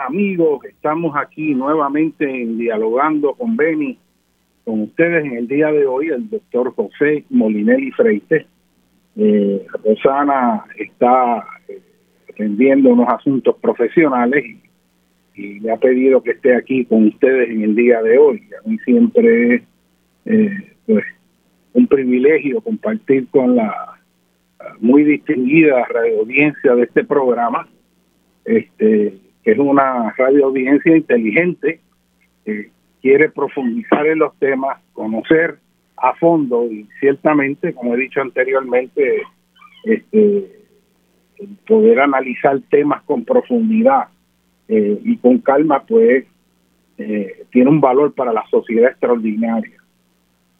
amigos, estamos aquí nuevamente en dialogando con Beni, con ustedes en el día de hoy, el doctor José Molinelli Freite. Eh, Rosana está eh, atendiendo unos asuntos profesionales y, me ha pedido que esté aquí con ustedes en el día de hoy. A mí siempre es eh, pues, un privilegio compartir con la muy distinguida radio audiencia de este programa este que es una radio audiencia inteligente, que quiere profundizar en los temas, conocer a fondo y ciertamente, como he dicho anteriormente, este, poder analizar temas con profundidad eh, y con calma, pues eh, tiene un valor para la sociedad extraordinaria.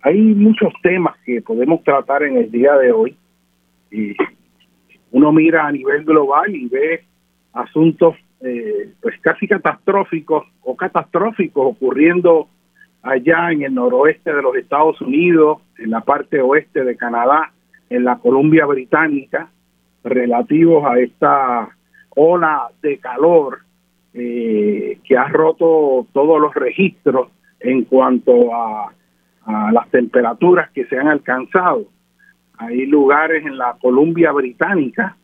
Hay muchos temas que podemos tratar en el día de hoy. Y uno mira a nivel global y ve asuntos eh, pues casi catastróficos o catastróficos ocurriendo allá en el noroeste de los Estados Unidos, en la parte oeste de Canadá, en la Columbia Británica, relativos a esta ola de calor eh, que ha roto todos los registros en cuanto a, a las temperaturas que se han alcanzado. Hay lugares en la Columbia Británica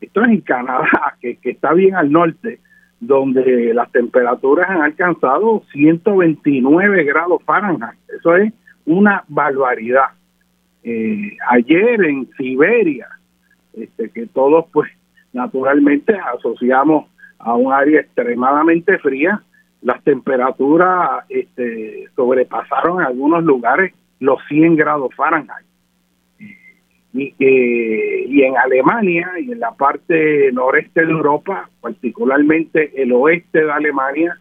esto es en Canadá, que, está bien al norte, donde las temperaturas han alcanzado 129 grados Fahrenheit. Eso es una barbaridad. Eh, ayer en Siberia, este, que todos pues naturalmente asociamos a un área extremadamente fría, las temperaturas este, sobrepasaron en algunos lugares los 100 grados Fahrenheit y, y en Alemania y en la parte noreste de Europa, particularmente el oeste de Alemania,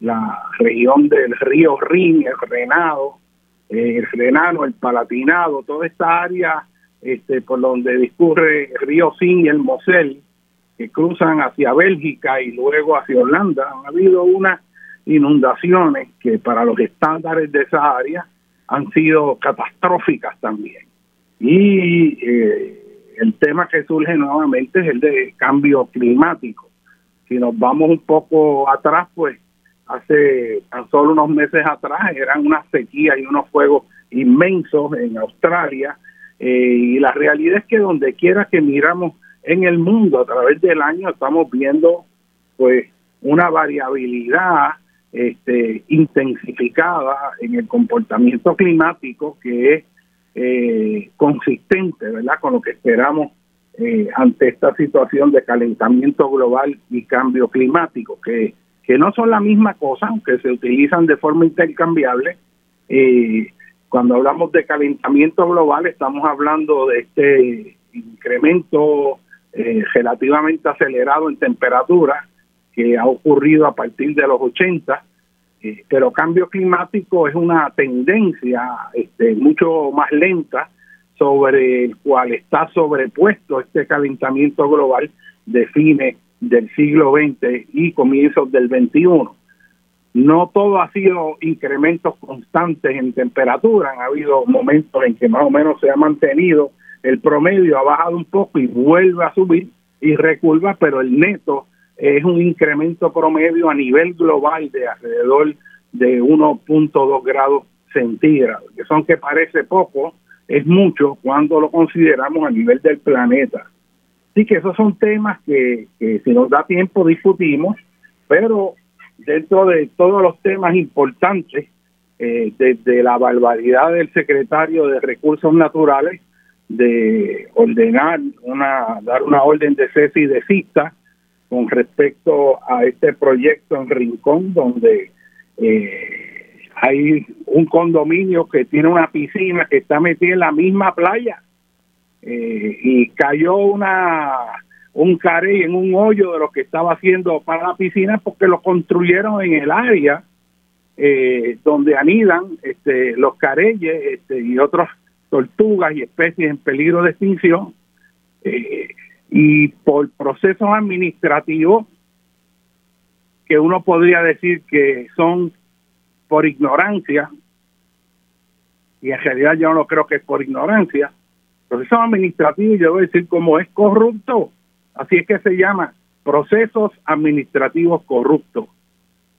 la región del río Rin, el Renado, eh, el Renano, el Palatinado, toda esta área este, por donde discurre el río Sin y el Mosel, que cruzan hacia Bélgica y luego hacia Holanda, han habido unas inundaciones que para los estándares de esa área han sido catastróficas también. Y eh, el tema que surge nuevamente es el de cambio climático. Si nos vamos un poco atrás, pues hace tan solo unos meses atrás eran unas sequías y unos fuegos inmensos en Australia. Eh, y la realidad es que donde quiera que miramos en el mundo a través del año estamos viendo pues una variabilidad este, intensificada en el comportamiento climático que es eh, consistente, ¿verdad?, con lo que esperamos eh, ante esta situación de calentamiento global y cambio climático, que, que no son la misma cosa, aunque se utilizan de forma intercambiable. Eh, cuando hablamos de calentamiento global, estamos hablando de este incremento eh, relativamente acelerado en temperatura que ha ocurrido a partir de los 80 eh, pero cambio climático es una tendencia este, mucho más lenta sobre el cual está sobrepuesto este calentamiento global de fines del siglo XX y comienzos del XXI. No todo ha sido incrementos constantes en temperatura, han habido momentos en que más o menos se ha mantenido el promedio, ha bajado un poco y vuelve a subir y recurva, pero el neto es un incremento promedio a nivel global de alrededor de 1.2 grados centígrados, que son que parece poco, es mucho cuando lo consideramos a nivel del planeta. Así que esos son temas que, si nos da tiempo discutimos, pero dentro de todos los temas importantes, eh, desde la barbaridad del secretario de Recursos Naturales de ordenar una, dar una orden de cese y desista con respecto a este proyecto en Rincón, donde eh, hay un condominio que tiene una piscina que está metida en la misma playa eh, y cayó una un carey en un hoyo de lo que estaba haciendo para la piscina porque lo construyeron en el área eh, donde anidan este, los careyes este, y otras tortugas y especies en peligro de extinción. Eh, y por procesos administrativos que uno podría decir que son por ignorancia, y en realidad yo no creo que es por ignorancia, procesos administrativos, yo voy a decir como es corrupto, así es que se llama procesos administrativos corruptos.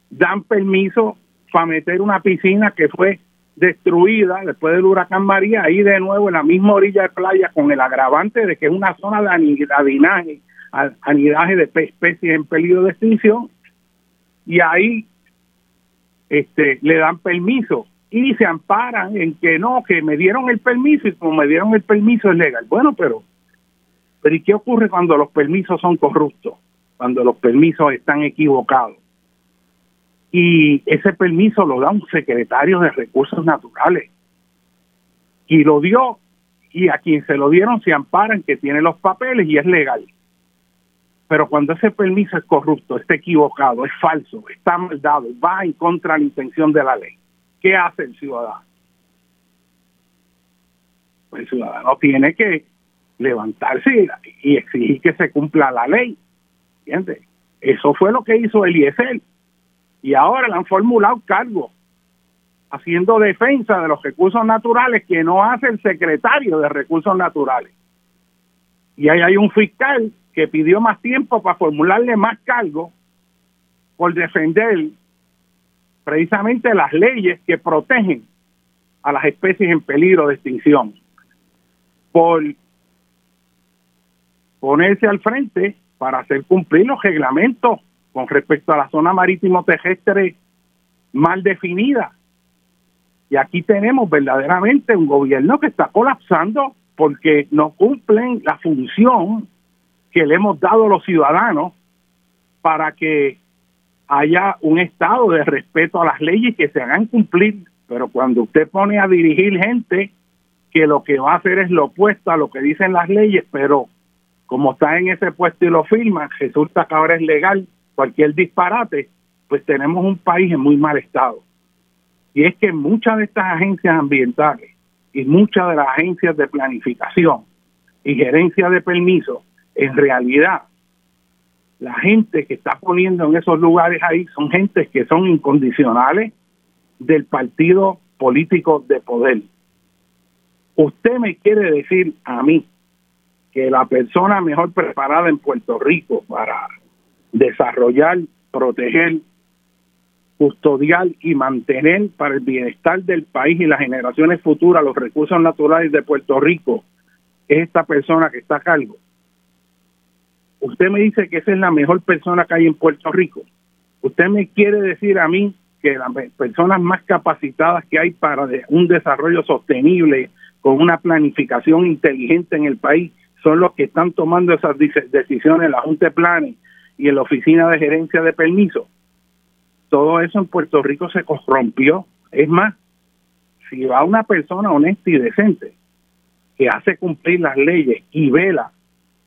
Dan permiso para meter una piscina que fue destruida después del huracán María, ahí de nuevo en la misma orilla de playa con el agravante de que es una zona de anidinaje, anidaje de especies en peligro de extinción, y ahí este, le dan permiso y se amparan en que no, que me dieron el permiso y como me dieron el permiso es legal. Bueno, pero, pero ¿y qué ocurre cuando los permisos son corruptos? Cuando los permisos están equivocados y ese permiso lo da un secretario de recursos naturales y lo dio y a quien se lo dieron se amparan que tiene los papeles y es legal. Pero cuando ese permiso es corrupto, está equivocado, es falso, está mal dado, va en contra de la intención de la ley, ¿qué hace el ciudadano? Pues el ciudadano tiene que levantarse y exigir que se cumpla la ley. ¿Entiendes? Eso fue lo que hizo Eliezer y ahora le han formulado cargo haciendo defensa de los recursos naturales que no hace el secretario de recursos naturales. Y ahí hay un fiscal que pidió más tiempo para formularle más cargo por defender precisamente las leyes que protegen a las especies en peligro de extinción, por ponerse al frente para hacer cumplir los reglamentos con respecto a la zona marítimo terrestre mal definida. Y aquí tenemos verdaderamente un gobierno que está colapsando porque no cumplen la función que le hemos dado a los ciudadanos para que haya un estado de respeto a las leyes que se hagan cumplir. Pero cuando usted pone a dirigir gente que lo que va a hacer es lo opuesto a lo que dicen las leyes, pero como está en ese puesto y lo firma, resulta que ahora es legal cualquier disparate, pues tenemos un país en muy mal estado. Y es que muchas de estas agencias ambientales y muchas de las agencias de planificación y gerencia de permisos, en realidad, la gente que está poniendo en esos lugares ahí son gentes que son incondicionales del partido político de poder. Usted me quiere decir a mí que la persona mejor preparada en Puerto Rico para desarrollar, proteger, custodiar y mantener para el bienestar del país y las generaciones futuras los recursos naturales de Puerto Rico es esta persona que está a cargo. Usted me dice que esa es la mejor persona que hay en Puerto Rico. Usted me quiere decir a mí que las personas más capacitadas que hay para un desarrollo sostenible con una planificación inteligente en el país son los que están tomando esas decisiones la Junta de Planes y en la oficina de gerencia de permiso. Todo eso en Puerto Rico se corrompió. Es más, si va una persona honesta y decente que hace cumplir las leyes y vela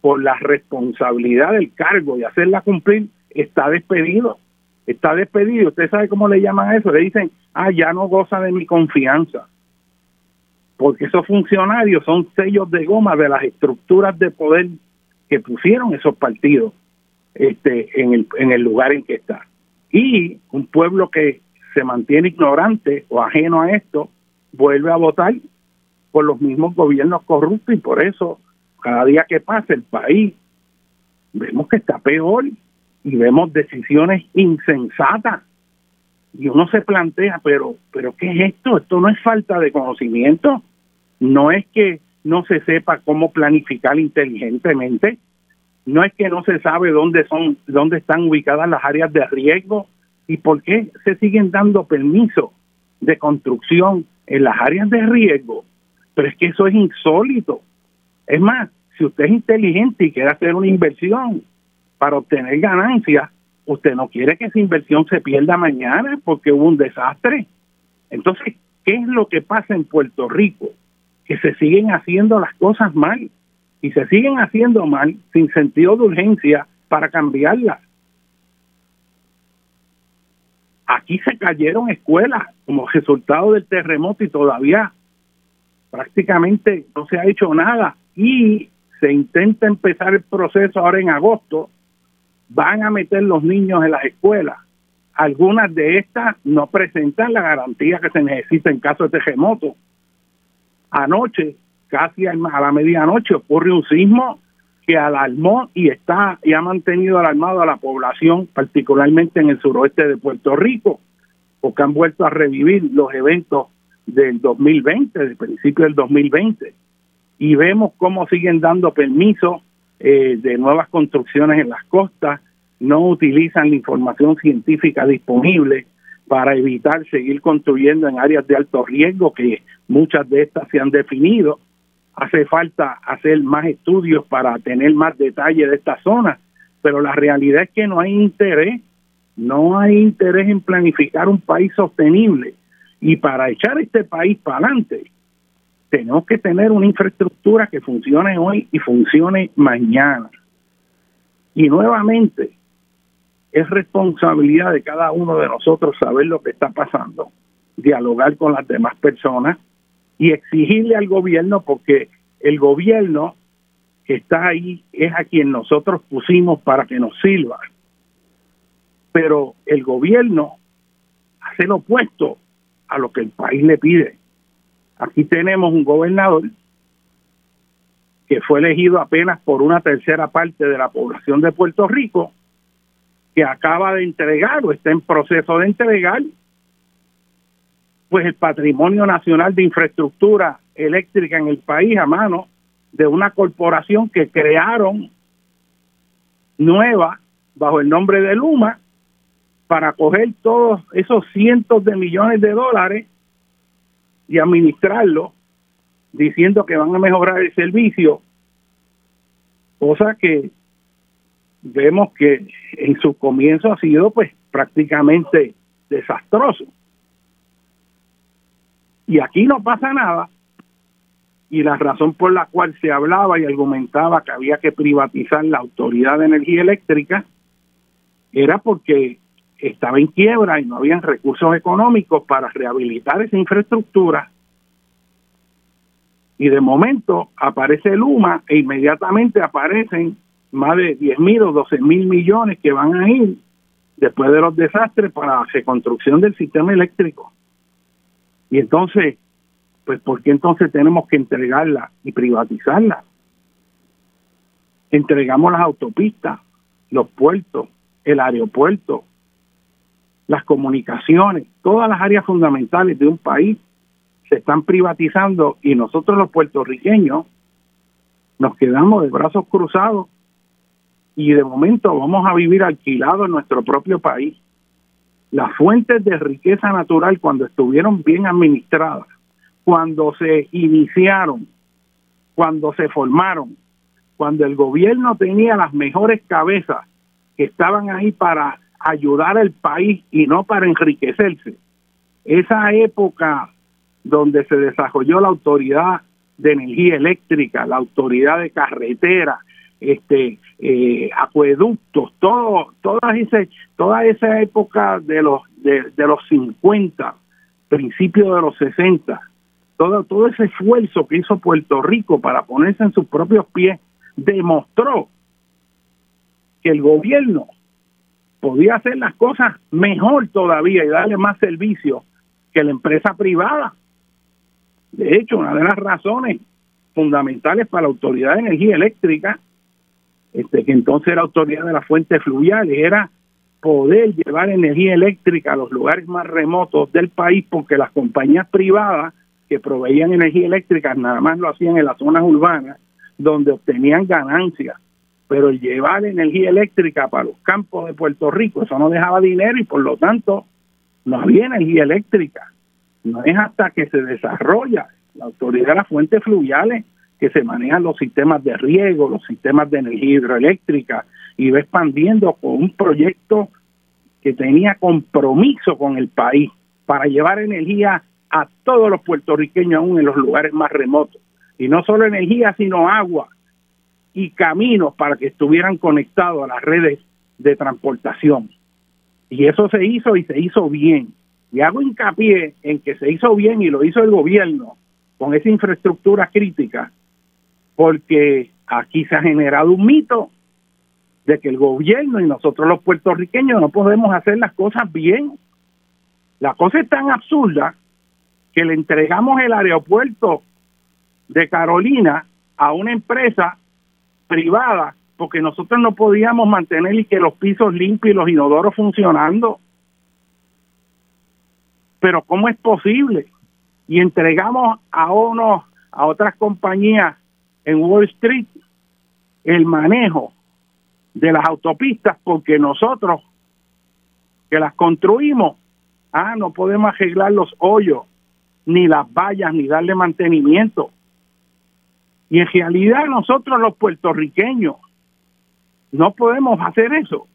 por la responsabilidad del cargo y hacerla cumplir, está despedido. Está despedido. ¿Usted sabe cómo le llaman a eso? Le dicen, ah, ya no goza de mi confianza. Porque esos funcionarios son sellos de goma de las estructuras de poder que pusieron esos partidos este, en, el, en el lugar en que está. Y un pueblo que se mantiene ignorante o ajeno a esto, vuelve a votar por los mismos gobiernos corruptos y por eso cada día que pasa el país vemos que está peor y vemos decisiones insensatas. Y uno se plantea pero pero qué es esto esto no es falta de conocimiento. No es que no se sepa cómo planificar inteligentemente no es que no se sabe dónde son, dónde están ubicadas las áreas de riesgo y por qué se siguen dando permisos de construcción en las áreas de riesgo. Pero es que eso es insólito. Es más, si usted es inteligente y quiere hacer una inversión para obtener ganancias, usted no quiere que esa inversión se pierda mañana porque hubo un desastre. Entonces, ¿qué es lo que pasa en Puerto Rico? Que se siguen haciendo las cosas mal y se siguen haciendo mal sin sentido de urgencia para cambiarlas. Aquí se cayeron escuelas como resultado del terremoto y todavía prácticamente no se ha hecho nada y se intenta empezar el proceso ahora en agosto, van a meter los niños en las escuelas. Algunas de estas no presentan la garantía que se necesita en caso de terremoto. Anoche casi a la medianoche ocurre un sismo que alarmó y está y ha mantenido alarmado a la población, particularmente en el suroeste de Puerto Rico, porque han vuelto a revivir los eventos del 2020, del principio del 2020, y vemos cómo siguen dando permisos eh, de nuevas construcciones en las costas, no utilizan la información científica disponible para evitar seguir construyendo en áreas de alto riesgo, que muchas de estas se han definido, hace falta hacer más estudios para tener más detalle de esta zona, pero la realidad es que no hay interés, no hay interés en planificar un país sostenible y para echar este país para adelante tenemos que tener una infraestructura que funcione hoy y funcione mañana. Y nuevamente, es responsabilidad de cada uno de nosotros saber lo que está pasando, dialogar con las demás personas y exigirle al gobierno porque el gobierno que está ahí es a quien nosotros pusimos para que nos sirva. Pero el gobierno hace lo opuesto a lo que el país le pide. Aquí tenemos un gobernador que fue elegido apenas por una tercera parte de la población de Puerto Rico, que acaba de entregar o está en proceso de entregar pues el patrimonio nacional de infraestructura eléctrica en el país a mano de una corporación que crearon nueva bajo el nombre de Luma para coger todos esos cientos de millones de dólares y administrarlo diciendo que van a mejorar el servicio, cosa que vemos que en su comienzo ha sido pues prácticamente desastroso. Y aquí no pasa nada. Y la razón por la cual se hablaba y argumentaba que había que privatizar la Autoridad de Energía Eléctrica era porque estaba en quiebra y no habían recursos económicos para rehabilitar esa infraestructura. Y de momento aparece Luma e inmediatamente aparecen más de 10 mil o 12 mil millones que van a ir después de los desastres para la reconstrucción del sistema eléctrico. Y entonces, pues, ¿por qué entonces tenemos que entregarla y privatizarla? Entregamos las autopistas, los puertos, el aeropuerto, las comunicaciones, todas las áreas fundamentales de un país se están privatizando y nosotros los puertorriqueños nos quedamos de brazos cruzados y de momento vamos a vivir alquilados en nuestro propio país las fuentes de riqueza natural cuando estuvieron bien administradas, cuando se iniciaron, cuando se formaron, cuando el gobierno tenía las mejores cabezas que estaban ahí para ayudar al país y no para enriquecerse. Esa época donde se desarrolló la autoridad de energía eléctrica, la autoridad de carretera, este eh, acueductos, todo, toda, ese, toda esa época de los, de, los 50, principios de los 60, todo, todo ese esfuerzo que hizo Puerto Rico para ponerse en sus propios pies, demostró que el gobierno podía hacer las cosas mejor todavía y darle más servicio que la empresa privada. De hecho, una de las razones fundamentales para la Autoridad de Energía Eléctrica este, que entonces era autoridad de las fuentes fluviales, era poder llevar energía eléctrica a los lugares más remotos del país porque las compañías privadas que proveían energía eléctrica nada más lo hacían en las zonas urbanas donde obtenían ganancias, pero el llevar energía eléctrica para los campos de Puerto Rico, eso no dejaba dinero y por lo tanto no había energía eléctrica. No es hasta que se desarrolla la autoridad de las fuentes fluviales que se manejan los sistemas de riego, los sistemas de energía hidroeléctrica, y va expandiendo con un proyecto que tenía compromiso con el país para llevar energía a todos los puertorriqueños, aún en los lugares más remotos. Y no solo energía, sino agua y caminos para que estuvieran conectados a las redes de transportación. Y eso se hizo y se hizo bien. Y hago hincapié en que se hizo bien y lo hizo el gobierno con esa infraestructura crítica, porque aquí se ha generado un mito de que el gobierno y nosotros los puertorriqueños no podemos hacer las cosas bien. La cosa es tan absurda que le entregamos el aeropuerto de Carolina a una empresa privada porque nosotros no podíamos mantener y que los pisos limpios y los inodoros funcionando. Pero ¿cómo es posible? Y entregamos a unos, a otras compañías en Wall Street el manejo de las autopistas porque nosotros que las construimos, ah, no podemos arreglar los hoyos, ni las vallas, ni darle mantenimiento. Y en realidad nosotros los puertorriqueños no podemos hacer eso.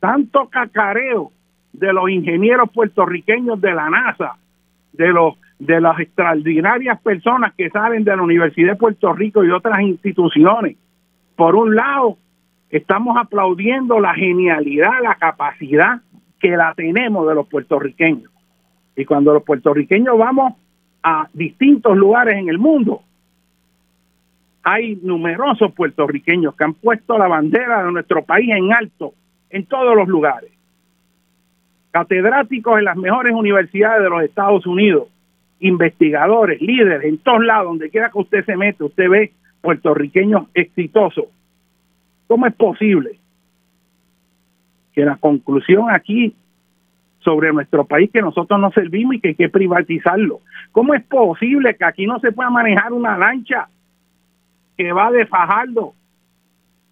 Tanto cacareo de los ingenieros puertorriqueños de la NASA, de los de las extraordinarias personas que salen de la Universidad de Puerto Rico y otras instituciones. Por un lado, estamos aplaudiendo la genialidad, la capacidad que la tenemos de los puertorriqueños. Y cuando los puertorriqueños vamos a distintos lugares en el mundo, hay numerosos puertorriqueños que han puesto la bandera de nuestro país en alto en todos los lugares. Catedráticos en las mejores universidades de los Estados Unidos, investigadores, líderes, en todos lados, donde quiera que usted se mete, usted ve puertorriqueños exitosos. ¿Cómo es posible que la conclusión aquí sobre nuestro país que nosotros no servimos y que hay que privatizarlo? ¿Cómo es posible que aquí no se pueda manejar una lancha que va de Fajardo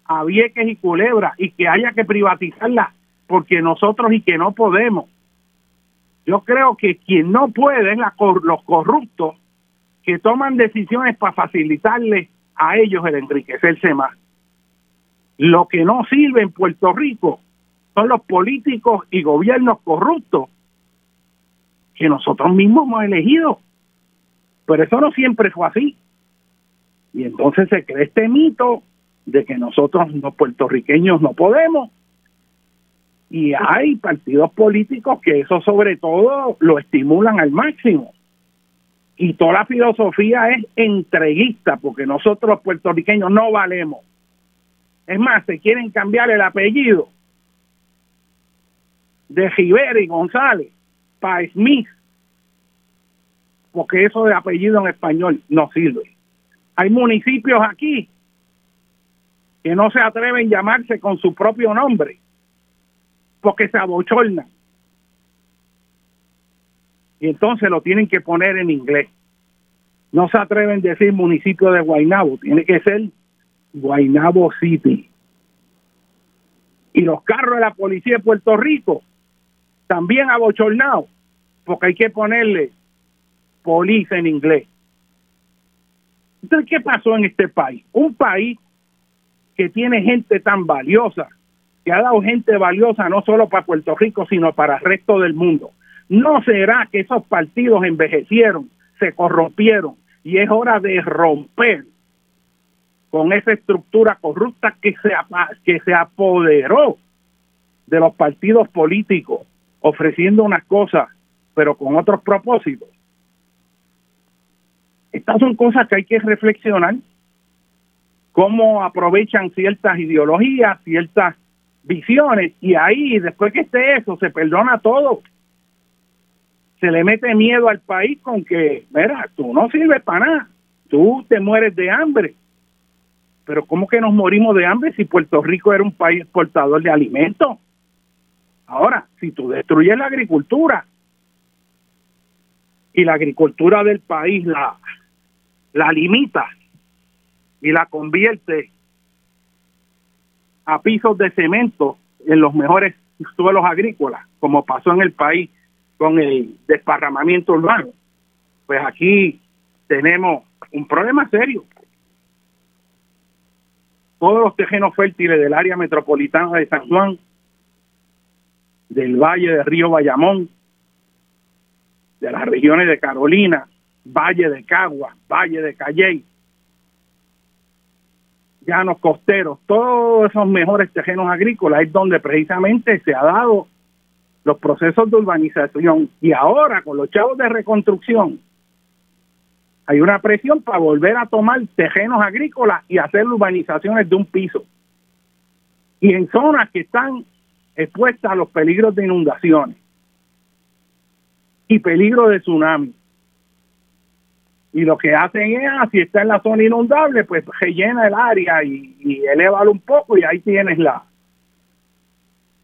a Vieques y Culebra y que haya que privatizarla porque nosotros y que no podemos. Yo creo que quien no puede es los corruptos que toman decisiones para facilitarle a ellos el enriquecerse más. Lo que no sirve en Puerto Rico son los políticos y gobiernos corruptos que nosotros mismos hemos elegido. Pero eso no siempre fue así. Y entonces se cree este mito de que nosotros los puertorriqueños no podemos. Y hay partidos políticos que eso sobre todo lo estimulan al máximo. Y toda la filosofía es entreguista, porque nosotros puertorriqueños no valemos. Es más, se quieren cambiar el apellido de Rivera y González para Smith, porque eso de apellido en español no sirve. Hay municipios aquí que no se atreven a llamarse con su propio nombre porque se abochornan. Y entonces lo tienen que poner en inglés. No se atreven a decir municipio de Guaynabo, tiene que ser Guaynabo City. Y los carros de la policía de Puerto Rico también abochornados, porque hay que ponerle police en inglés. Entonces, ¿qué pasó en este país? Un país que tiene gente tan valiosa, que ha dado gente valiosa no solo para Puerto Rico, sino para el resto del mundo. ¿No será que esos partidos envejecieron, se corrompieron y es hora de romper con esa estructura corrupta que se, que se apoderó de los partidos políticos, ofreciendo unas cosas, pero con otros propósitos? Estas son cosas que hay que reflexionar, cómo aprovechan ciertas ideologías, ciertas visiones, y ahí, después que esté eso, se perdona todo. Se le mete miedo al país con que, mira, tú no sirves para nada, tú te mueres de hambre. Pero ¿cómo que nos morimos de hambre si Puerto Rico era un país exportador de alimentos? Ahora, si tú destruyes la agricultura y la agricultura del país la la limita y la convierte a pisos de cemento en los mejores suelos agrícolas, como pasó en el país con el desparramamiento urbano. Pues aquí tenemos un problema serio. todos los tejenos fértiles del área metropolitana de San Juan, del Valle del Río Bayamón, de las regiones de Carolina, Valle de Cagua, Valle de Calley, llanos costeros, todos esos mejores tejenos agrícolas es donde precisamente se ha dado los procesos de urbanización y ahora con los chavos de reconstrucción hay una presión para volver a tomar tejenos agrícolas y hacer urbanizaciones de un piso. Y en zonas que están expuestas a los peligros de inundaciones y peligro de tsunami. Y lo que hacen es, ah, si está en la zona inundable, pues rellena el área y, y eleva un poco y ahí tienes la...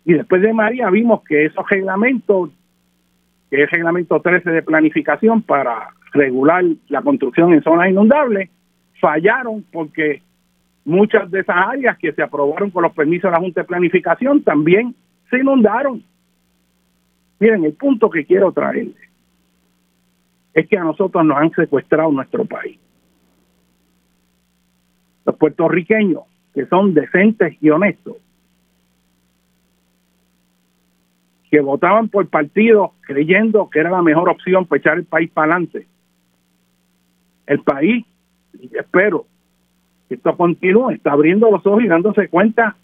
Y después de María vimos que esos reglamentos, que es el reglamento 13 de planificación para regular la construcción en zonas inundables, fallaron porque muchas de esas áreas que se aprobaron con los permisos de la Junta de Planificación también se inundaron. Miren, el punto que quiero traerles es que a nosotros nos han secuestrado nuestro país. Los puertorriqueños, que son decentes y honestos, que votaban por partidos creyendo que era la mejor opción para echar el país para adelante, el país, y espero que esto continúe, está abriendo los ojos y dándose cuenta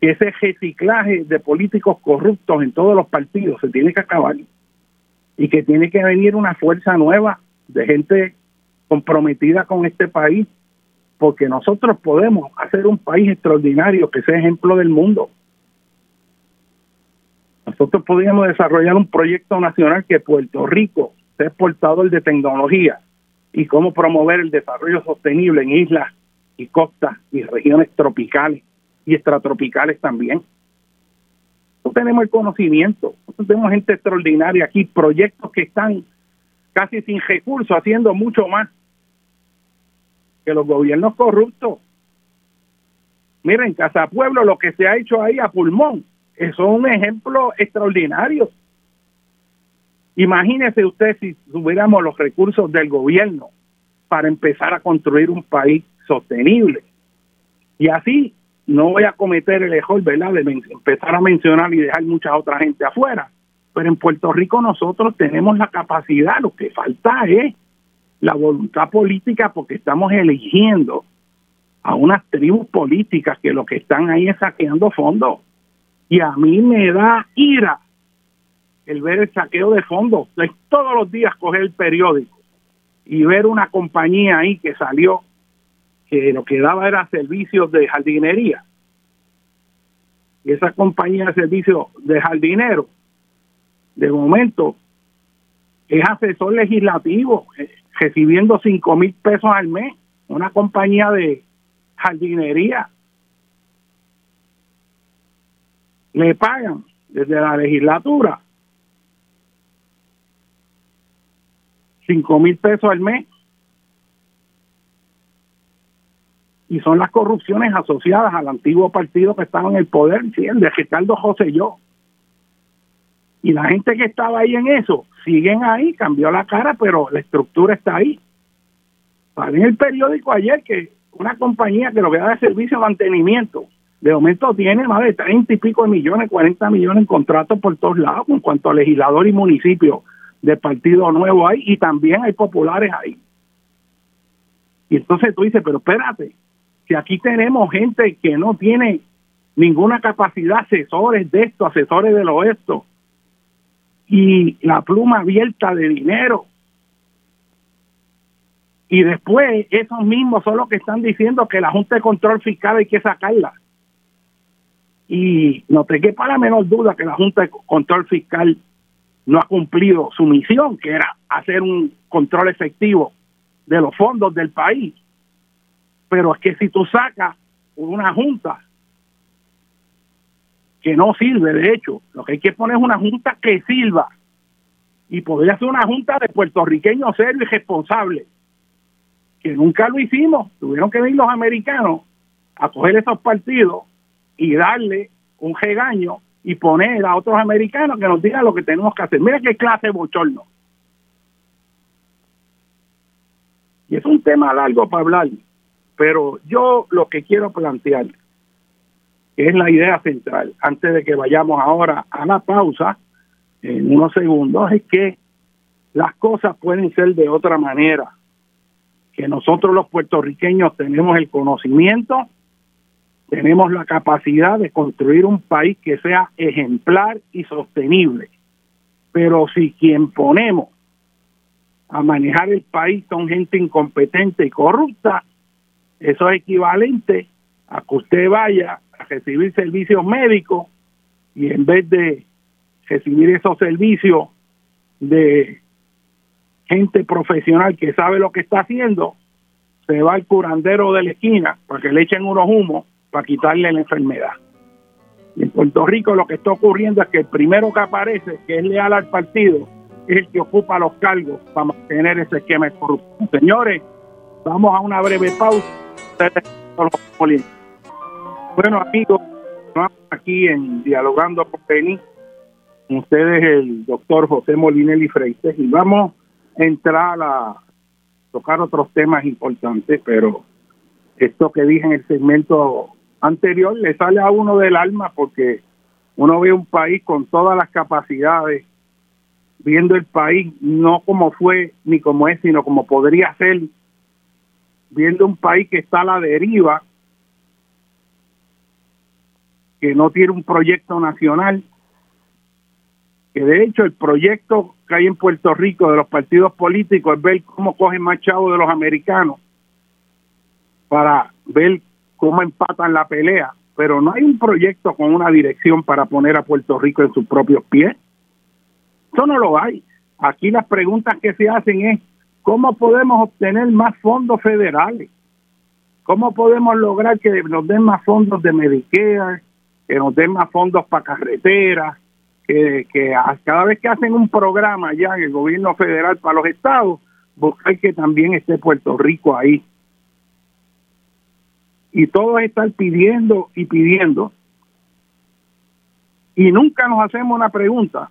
que ese reciclaje de políticos corruptos en todos los partidos se tiene que acabar y que tiene que venir una fuerza nueva de gente comprometida con este país, porque nosotros podemos hacer un país extraordinario que sea ejemplo del mundo. Nosotros podríamos desarrollar un proyecto nacional que Puerto Rico sea exportador de tecnología, y cómo promover el desarrollo sostenible en islas y costas y regiones tropicales y extratropicales también. Tenemos el conocimiento, nosotros tenemos gente extraordinaria aquí, proyectos que están casi sin recursos, haciendo mucho más que los gobiernos corruptos. Miren, Casa Pueblo, lo que se ha hecho ahí a pulmón, eso es un ejemplo extraordinario. Imagínese usted si tuviéramos los recursos del gobierno para empezar a construir un país sostenible. Y así no voy a cometer el error, ¿verdad?, de empezar a mencionar y dejar mucha otra gente afuera. Pero en Puerto Rico nosotros tenemos la capacidad, lo que falta es la voluntad política porque estamos eligiendo a unas tribus políticas que lo que están ahí es saqueando fondos. Y a mí me da ira el ver el saqueo de fondos. todos los días coger el periódico y ver una compañía ahí que salió que lo que daba era servicios de jardinería. Y esa compañía de servicios de jardinero, de momento, es asesor legislativo, eh, recibiendo cinco mil pesos al mes, una compañía de jardinería. Le pagan desde la legislatura cinco mil pesos al mes. Y son las corrupciones asociadas al antiguo partido que estaba en el poder, ¿sí? el de Ricardo José yo. Y la gente que estaba ahí en eso, siguen ahí, cambió la cara, pero la estructura está ahí. Salió en el periódico ayer que una compañía que lo que da de servicio de mantenimiento, de momento tiene más de 30 y pico de millones, 40 millones en contratos por todos lados, en cuanto a legislador y municipio de Partido Nuevo ahí y también hay populares ahí. Y entonces tú dices, pero espérate, si aquí tenemos gente que no tiene ninguna capacidad, asesores de esto, asesores de lo esto, y la pluma abierta de dinero. Y después esos mismos son los que están diciendo que la Junta de Control Fiscal hay que sacarla. Y no te quepa la menor duda que la Junta de Control Fiscal no ha cumplido su misión, que era hacer un control efectivo de los fondos del país. Pero es que si tú sacas una junta que no sirve, de hecho, lo que hay que poner es una junta que sirva. Y podría ser una junta de puertorriqueños serios y responsables, que nunca lo hicimos. Tuvieron que venir los americanos a coger esos partidos y darle un regaño y poner a otros americanos que nos digan lo que tenemos que hacer. Mira qué clase de bochorno. Y es un tema largo para hablar, pero yo lo que quiero plantear, es la idea central, antes de que vayamos ahora a la pausa, en unos segundos, es que las cosas pueden ser de otra manera, que nosotros los puertorriqueños tenemos el conocimiento, tenemos la capacidad de construir un país que sea ejemplar y sostenible. Pero si quien ponemos a manejar el país son gente incompetente y corrupta, eso es equivalente a que usted vaya a recibir servicios médicos y en vez de recibir esos servicios de gente profesional que sabe lo que está haciendo, se va al curandero de la esquina para que le echen unos humos para quitarle la enfermedad. Y en Puerto Rico lo que está ocurriendo es que el primero que aparece, que es leal al partido, es el que ocupa los cargos para mantener ese esquema de corrupción. Señores, vamos a una breve pausa. Bueno, amigos, aquí en Dialogando con Penny. Ustedes, el doctor José Molinelli Freites, y vamos a entrar a tocar otros temas importantes, pero esto que dije en el segmento anterior le sale a uno del alma porque uno ve un país con todas las capacidades viendo el país no como fue ni como es, sino como podría ser, viendo un país que está a la deriva, que no tiene un proyecto nacional, que de hecho el proyecto que hay en Puerto Rico de los partidos políticos es ver cómo cogen más chavos de los americanos para ver cómo empatan la pelea, pero no hay un proyecto con una dirección para poner a Puerto Rico en sus propios pies. Eso no lo hay. Aquí las preguntas que se hacen es, ¿cómo podemos obtener más fondos federales? ¿Cómo podemos lograr que nos den más fondos de Medicare, que nos den más fondos para carreteras, que, cada vez que hacen un programa ya en el gobierno federal para los estados, buscar que también esté Puerto Rico ahí. Y todos están pidiendo y pidiendo. Y nunca nos hacemos una pregunta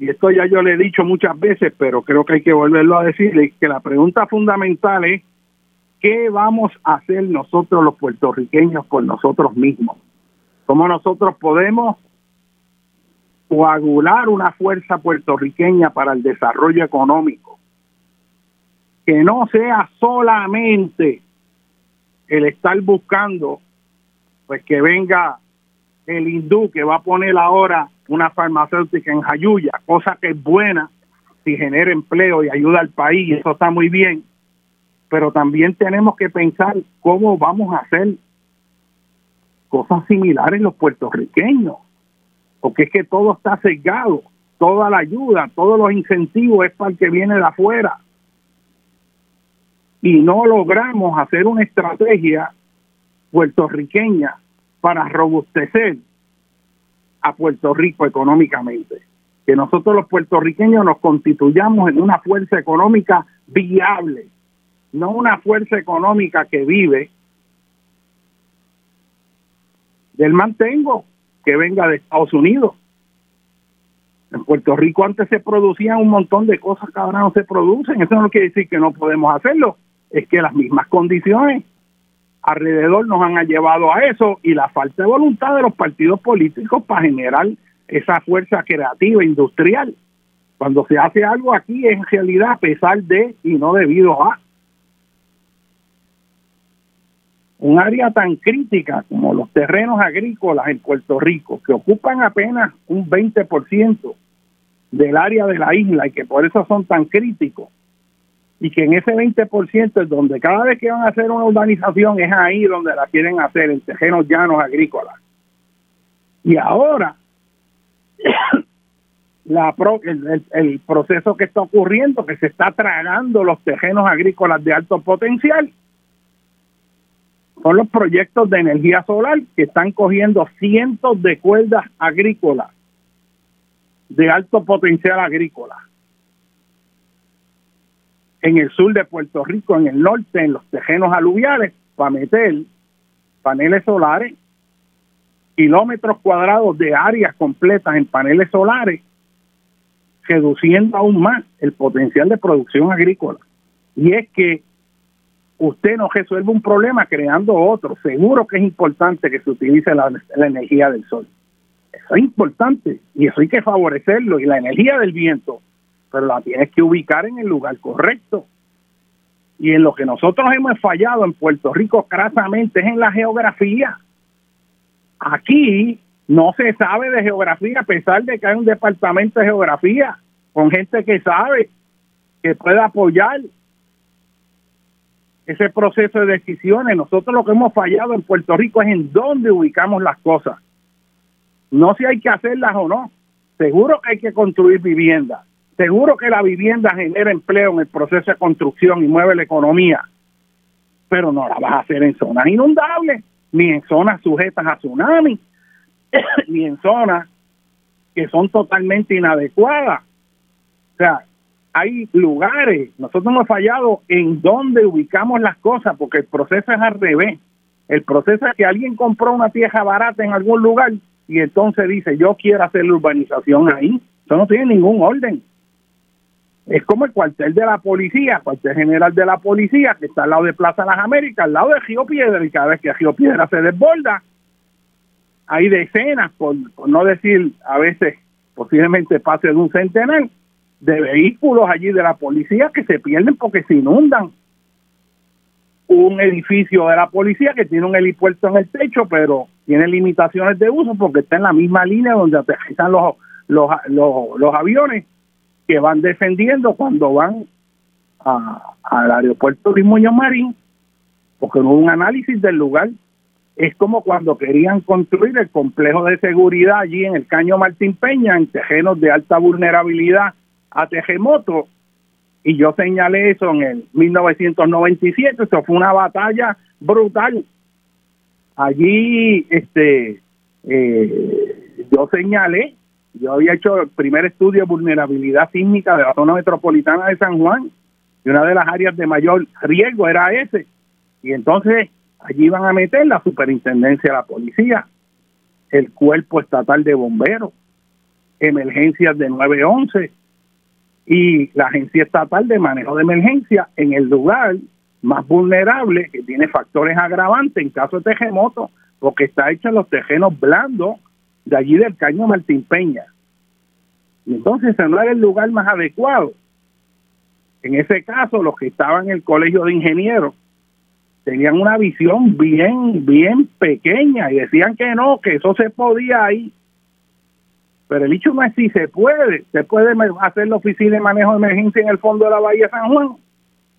y esto ya yo le he dicho muchas veces, pero creo que hay que volverlo a decirle, que la pregunta fundamental es, ¿qué vamos a hacer nosotros los puertorriqueños por nosotros mismos? ¿Cómo nosotros podemos coagular una fuerza puertorriqueña para el desarrollo económico? Que no sea solamente el estar buscando, pues que venga el hindú que va a poner ahora una farmacéutica en Jayuya, cosa que es buena si genera empleo y ayuda al país, y eso está muy bien, pero también tenemos que pensar cómo vamos a hacer cosas similares los puertorriqueños, porque es que todo está sesgado, toda la ayuda, todos los incentivos es para el que viene de afuera. Y no logramos hacer una estrategia puertorriqueña para robustecer a Puerto Rico económicamente. Que nosotros los puertorriqueños nos constituyamos en una fuerza económica viable, no una fuerza económica que vive del mantengo que venga de Estados Unidos. En Puerto Rico antes se producían un montón de cosas que ahora no se producen. Eso no quiere decir que no podemos hacerlo, es que las mismas condiciones alrededor nos han llevado a eso y la falta de voluntad de los partidos políticos para generar esa fuerza creativa industrial. Cuando se hace algo aquí es en realidad a pesar de y no debido a un área tan crítica como los terrenos agrícolas en Puerto Rico, que ocupan apenas un 20% del área de la isla y que por eso son tan críticos, y que en ese 20% es donde cada vez que van a hacer una urbanización es ahí donde la quieren hacer, en terrenos llanos agrícolas. Y ahora, la el, el, proceso que está ocurriendo, que se está tragando los terrenos agrícolas de alto potencial, son los proyectos de energía solar que están cogiendo cientos de cuerdas agrícolas de alto potencial agrícola en el sur de Puerto Rico, en el norte, en los tejenos aluviales, para meter paneles solares, kilómetros cuadrados de áreas completas en paneles solares, reduciendo aún más el potencial de producción agrícola. Y es que usted no resuelve un problema creando otro. Seguro que es importante que se utilice la, energía del sol. Eso es importante y eso hay que favorecerlo. Y la energía del viento, pero la tienes que ubicar en el lugar correcto. Y en lo que nosotros hemos fallado en Puerto Rico crasamente es en la geografía. Aquí no se sabe de geografía, a pesar de que hay un departamento de geografía con gente que sabe, que puede apoyar ese proceso de decisiones. Nosotros lo que hemos fallado en Puerto Rico es en dónde ubicamos las cosas. No si hay que hacerlas o no. Seguro que hay que construir viviendas Seguro que la vivienda genera empleo en el proceso de construcción y mueve la economía, pero no la vas a hacer en zonas inundables, ni en zonas sujetas a tsunami, ni en zonas que son totalmente inadecuadas. O sea, hay lugares, nosotros hemos fallado en dónde ubicamos las cosas, porque el proceso es al revés. El proceso es que alguien compró una tierra barata en algún lugar y entonces dice, yo quiero hacer la urbanización ahí. Eso no tiene ningún orden es como el cuartel de la policía, cuartel general de la policía, que está al lado de Plaza Las Américas, al lado de Río Piedra, y cada vez que Río Piedra se desborda, hay decenas, por, no decir a veces posiblemente pase de un centenar, de vehículos allí de la policía que se pierden porque se inundan. Un edificio de la policía que tiene un helipuerto en el techo, pero tiene limitaciones de uso porque está en la misma línea donde aterrizan los, los, los, los aviones que van defendiendo cuando van al aeropuerto Luis Muñoz Marín, porque no hubo un análisis del lugar. Es como cuando querían construir el complejo de seguridad allí en el Caño Martín Peña, en terrenos de alta vulnerabilidad a terremotos, y yo señalé eso en el 1997, eso fue una batalla brutal. Allí este eh, yo señalé yo había hecho el primer estudio de vulnerabilidad sísmica de la zona metropolitana de San Juan y una de las áreas de mayor riesgo era ese. Y entonces allí iban a meter la superintendencia de la policía, el cuerpo estatal de bomberos, emergencias de 911 y la agencia estatal de manejo de emergencia en el lugar más vulnerable que tiene factores agravantes en caso de terremoto porque está hecho en los terrenos blandos de allí del Caño Martín Peña. Y entonces ese no era el lugar más adecuado. En ese caso, los que estaban en el colegio de ingenieros tenían una visión bien, bien pequeña y decían que no, que eso se podía ahí. Pero el hecho no es si se puede, se puede hacer la oficina de manejo de emergencia en el fondo de la Bahía San Juan,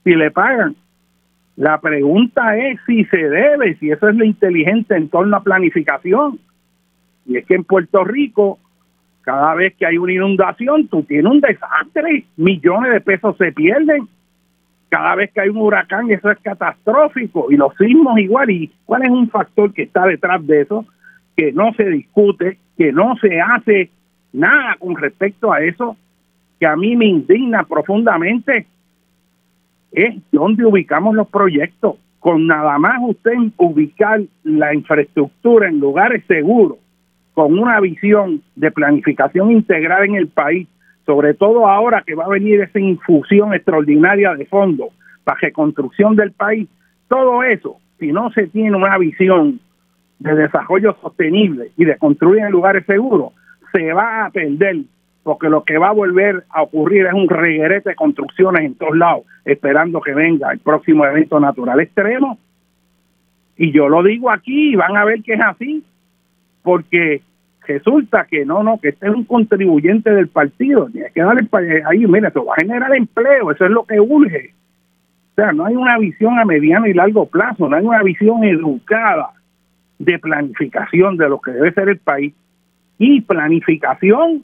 si le pagan. La pregunta es si se debe, si eso es lo inteligente en torno a planificación. Y es que en Puerto Rico, cada vez que hay una inundación, tú tienes un desastre, millones de pesos se pierden. Cada vez que hay un huracán, eso es catastrófico. Y los sismos igual. ¿Y cuál es un factor que está detrás de eso? Que no se discute, que no se hace nada con respecto a eso, que a mí me indigna profundamente, es dónde ubicamos los proyectos. Con nada más usted ubicar la infraestructura en lugares seguros, con una visión de planificación integral en el país, sobre todo ahora que va a venir esa infusión extraordinaria de fondos para reconstrucción del país, todo eso, si no se tiene una visión de desarrollo sostenible y de construir en lugares seguros, se va a perder, porque lo que va a volver a ocurrir es un reguerete de construcciones en todos lados, esperando que venga el próximo evento natural extremo. Y yo lo digo aquí, van a ver que es así, porque resulta que no, no, que este es un contribuyente del partido, tiene que darle ahí, mira, eso va a generar empleo, eso es lo que urge. O sea, no hay una visión a mediano y largo plazo, no hay una visión educada de planificación de lo que debe ser el país. Y planificación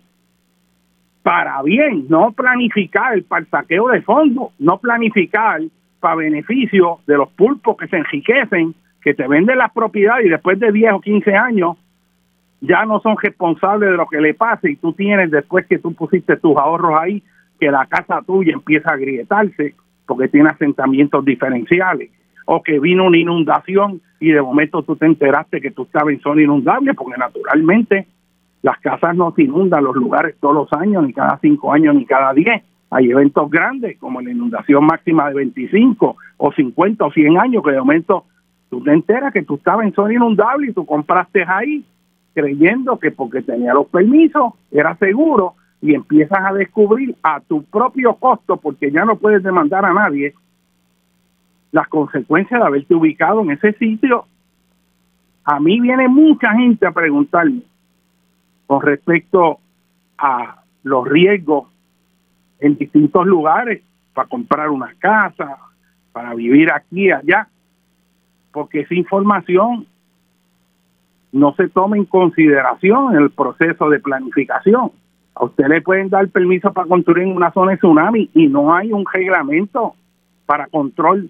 para bien, no planificar para el saqueo de fondos, no planificar para beneficio de los pulpos que se enriquecen, que te venden las propiedades y después de 10 o 15 años ya no son responsables de lo que le pase y tú tienes después que tú pusiste tus ahorros ahí que la casa tuya empieza a agrietarse porque tiene asentamientos diferenciales o que vino una inundación y de momento tú te enteraste que tú estabas en zona inundable porque naturalmente las casas no se inundan los lugares todos los años ni cada cinco años ni cada diez. Hay eventos grandes como la inundación máxima de 25 o 50 o 100 años que de momento tú te enteras que tú estabas en zona inundable y tú compraste ahí creyendo que porque tenía los permisos era seguro y empiezas a descubrir a tu propio costo porque ya no puedes demandar a nadie las consecuencias de haberte ubicado en ese sitio. A mí viene mucha gente a preguntarme con respecto a los riesgos en distintos lugares para comprar una casa, para vivir aquí allá, porque esa información no se toma en consideración en el proceso de planificación. A usted le pueden dar permiso para construir en una zona de tsunami y no hay un reglamento para control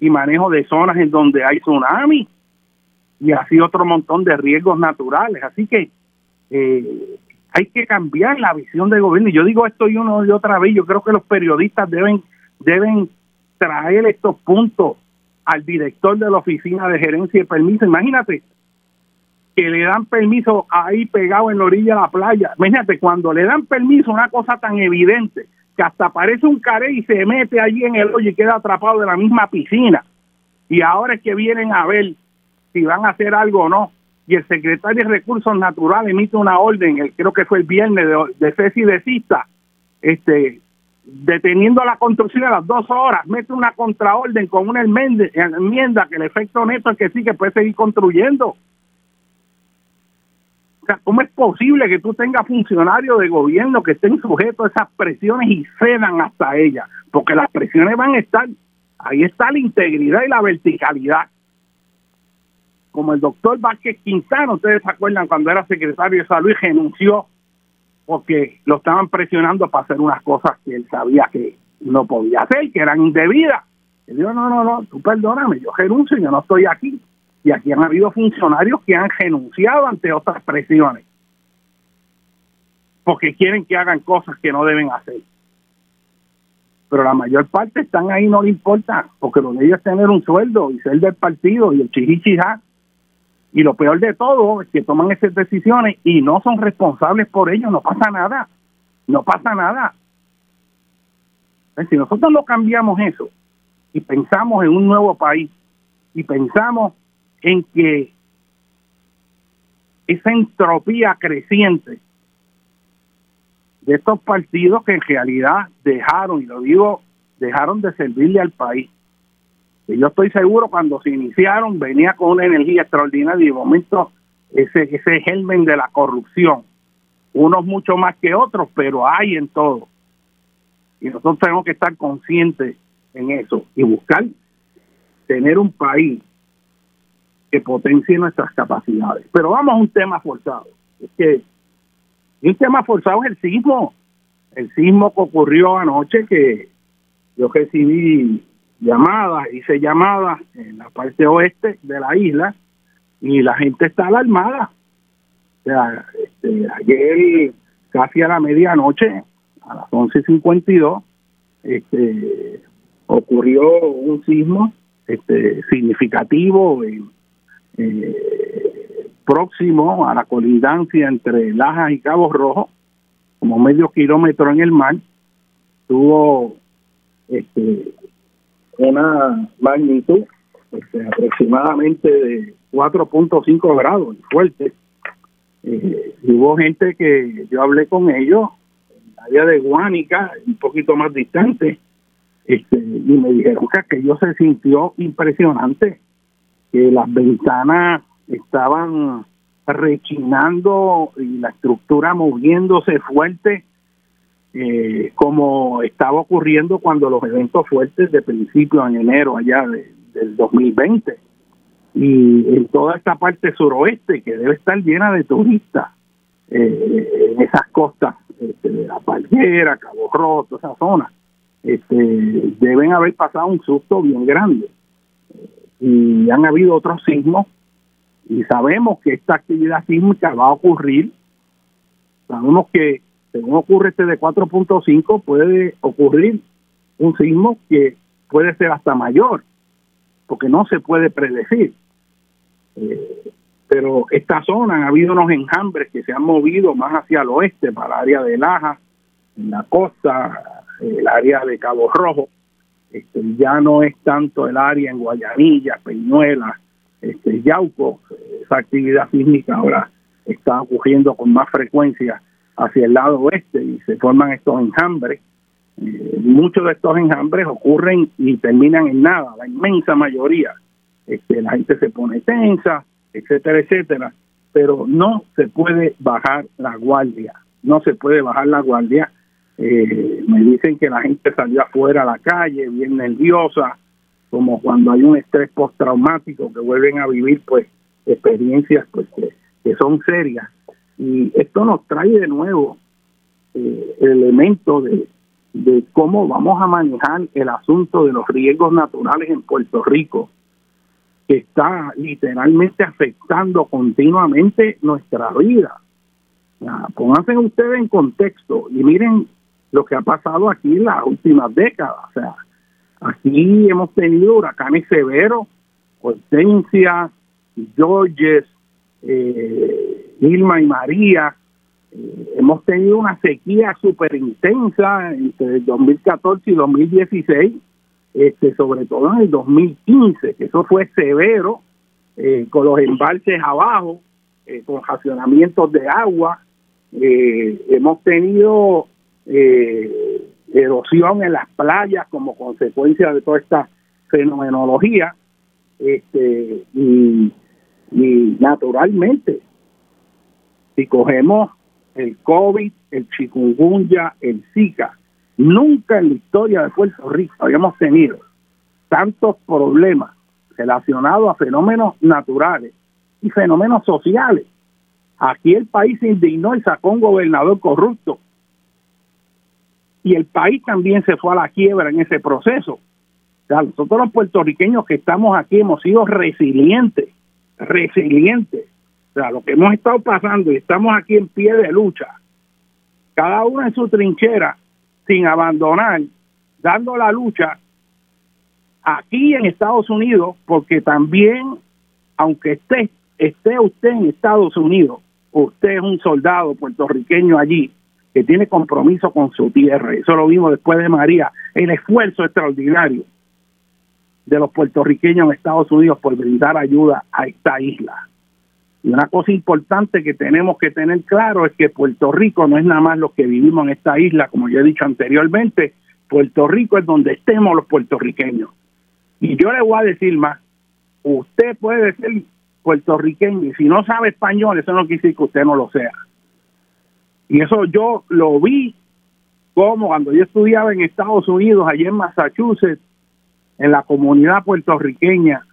y manejo de zonas en donde hay tsunami y así otro montón de riesgos naturales. Así que eh, hay que cambiar la visión del gobierno. Y yo digo esto y uno y otra vez, yo creo que los periodistas deben, deben traer estos puntos al director de la oficina de gerencia de permiso. Imagínate que le dan permiso ahí pegado en la orilla de la playa. Imagínate, cuando le dan permiso, una cosa tan evidente, que hasta aparece un caré y se mete allí en el hoyo y queda atrapado de la misma piscina. Y ahora es que vienen a ver si van a hacer algo o no y el secretario de Recursos Naturales emite una orden, el, creo que fue el viernes, de, de cese y desista, este, deteniendo la construcción a las dos horas, mete una contraorden con una enmienda, que el efecto neto es que sí, que puede seguir construyendo. O sea, ¿cómo es posible que tú tengas funcionarios de gobierno que estén sujetos a esas presiones y cedan hasta ellas? Porque las presiones van a estar, ahí está la integridad y la verticalidad como el doctor Vázquez Quintana, ustedes se acuerdan cuando era secretario de salud y renunció porque lo estaban presionando para hacer unas cosas que él sabía que no podía hacer, que eran indebidas. Él dijo, no, no, no, tú perdóname, yo renuncio, yo no estoy aquí. Y aquí han habido funcionarios que han renunciado ante otras presiones, porque quieren que hagan cosas que no deben hacer. Pero la mayor parte están ahí, no le importa, porque lo de ellos es tener un sueldo y ser del partido y el chichichijá y lo peor de todo es que toman esas decisiones y no son responsables por ello, no pasa nada, no pasa nada. Si nosotros no cambiamos eso y pensamos en un nuevo país y pensamos en que esa entropía creciente de estos partidos que en realidad dejaron, y lo digo, dejaron de servirle al país, yo estoy seguro cuando se iniciaron venía con una energía extraordinaria y de momento ese, ese germen de la corrupción, unos mucho más que otros, pero hay en todo. Y nosotros tenemos que estar conscientes en eso y buscar tener un país que potencie nuestras capacidades. Pero vamos a un tema forzado. Es que un tema forzado es el sismo. El sismo que ocurrió anoche que yo recibí llamadas, hice llamadas en la parte oeste de la isla y la gente está alarmada. O sea, este, ayer casi a la medianoche, a las 11.52, este, ocurrió un sismo este, significativo eh, próximo a la colindancia entre Lajas y Cabo Rojo, como medio kilómetro en el mar. Tuvo este, una magnitud este, aproximadamente de 4.5 grados, fuerte. Eh, hubo gente que yo hablé con ellos en la área de Guánica, un poquito más distante, este, y me dijeron que aquello se sintió impresionante, las ventanas estaban rechinando y la estructura moviéndose fuerte eh, como estaba ocurriendo cuando los eventos fuertes de principio en enero allá del 2020 y en toda esta parte suroeste que debe estar llena de turistas eh, en esas costas este, de la Palguera, Cabo Roto, esa zona este, deben haber pasado un susto bien grande y han habido otros sismos y sabemos que esta actividad sísmica va a ocurrir sabemos que según ocurre este de 4.5, puede ocurrir un sismo que puede ser hasta mayor, porque no se puede predecir. Eh, pero esta zona ha habido unos enjambres que se han movido más hacia el oeste, para el área de Laja, en la costa, el área de Cabo Rojo, este, ya no es tanto el área en Guayanilla, Peñuela, este, Yauco, esa actividad sísmica ahora está ocurriendo con más frecuencia hacia el lado oeste y se forman estos enjambres. Eh, muchos de estos enjambres ocurren y terminan en nada, la inmensa mayoría. Este, la gente se pone tensa, etcétera, etcétera, pero no se puede bajar la guardia, no se puede bajar la guardia. Eh, me dicen que la gente salió afuera a la calle bien nerviosa, como cuando hay un estrés postraumático que vuelven a vivir pues experiencias pues que, son serias y esto nos trae de nuevo eh, el elemento de, de cómo vamos a manejar el asunto de los riesgos naturales en Puerto Rico que está literalmente afectando continuamente nuestra vida. pónganse ustedes en contexto y miren lo que ha pasado aquí en las últimas décadas. O sea, aquí hemos tenido huracanes severos, Hortensia, Georges, eh, Irma y María. Eh, hemos tenido una sequía súper intensa entre 2014 y 2016 este, sobre todo en el 2015, que eso fue severo, eh, con los embalses abajo, eh, con racionamientos de agua. Hemos tenido erosión en las playas como consecuencia de toda esta fenomenología. Este, y, y naturalmente, si cogemos el COVID, el chikungunya, el Zika, Nunca en la historia de Puerto Rico habíamos tenido tantos problemas relacionados a fenómenos naturales y fenómenos sociales. Aquí el país se indignó y sacó un gobernador corrupto. Y el país también se fue a la quiebra en ese proceso. O sea, nosotros los puertorriqueños que estamos aquí hemos sido resilientes, resilientes. O sea, lo que hemos estado pasando y estamos aquí en pie de lucha, cada uno en su trinchera, sin abandonar, dando la lucha aquí en Estados Unidos, porque también, aunque esté, esté usted en Estados Unidos, usted es un soldado puertorriqueño allí que tiene compromiso con su tierra. Eso lo vimos después de María, el esfuerzo extraordinario de los puertorriqueños en Estados Unidos por brindar ayuda a esta isla. Y una cosa importante que tenemos que tener claro es que Puerto Rico no es nada más lo que vivimos en esta isla, como ya he dicho anteriormente, Puerto Rico es donde estemos los puertorriqueños. Y yo le voy a decir más, usted puede ser puertorriqueño y si no sabe español, eso no quiere decir que usted no lo sea. Y eso yo lo vi como cuando yo estudiaba en Estados Unidos, allí en Massachusetts, en la comunidad puertorriqueña,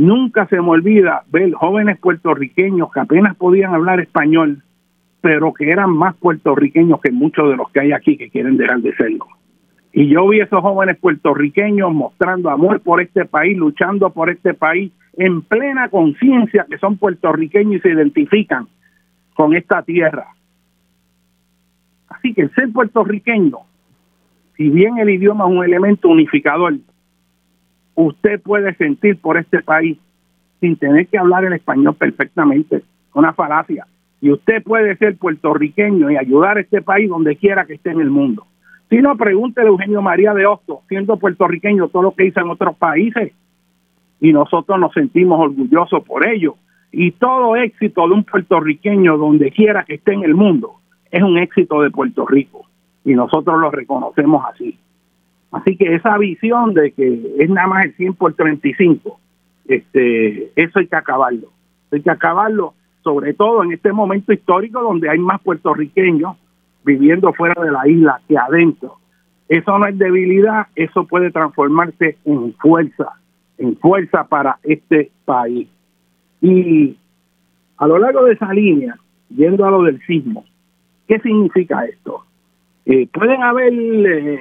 Nunca se me olvida ver jóvenes puertorriqueños que apenas podían hablar español, pero que eran más puertorriqueños que muchos de los que hay aquí que quieren dejar de serlo. Y yo vi esos jóvenes puertorriqueños mostrando amor por este país, luchando por este país, en plena conciencia que son puertorriqueños y se identifican con esta tierra. Así que ser puertorriqueño, si bien el idioma es un elemento unificador, usted puede sentir por este país sin tener que hablar el español perfectamente, una falacia. Y usted puede ser puertorriqueño y ayudar a este país donde quiera que esté en el mundo. Si no, pregúntele Eugenio María de Hosto, siendo puertorriqueño, todo lo que hizo en otros países. Y nosotros nos sentimos orgullosos por ello. Y todo éxito de un puertorriqueño, donde quiera que esté en el mundo, es un éxito de Puerto Rico. Y nosotros lo reconocemos así. Así que esa visión de que es nada más el 100 por 35, este, eso hay que acabarlo. Hay que acabarlo, sobre todo en este momento histórico donde hay más puertorriqueños viviendo fuera de la isla que adentro. Eso no es debilidad, eso puede transformarse en fuerza, en fuerza para este país. Y a lo largo de esa línea, yendo a lo del sismo, ¿qué significa esto? Eh, pueden haber eh,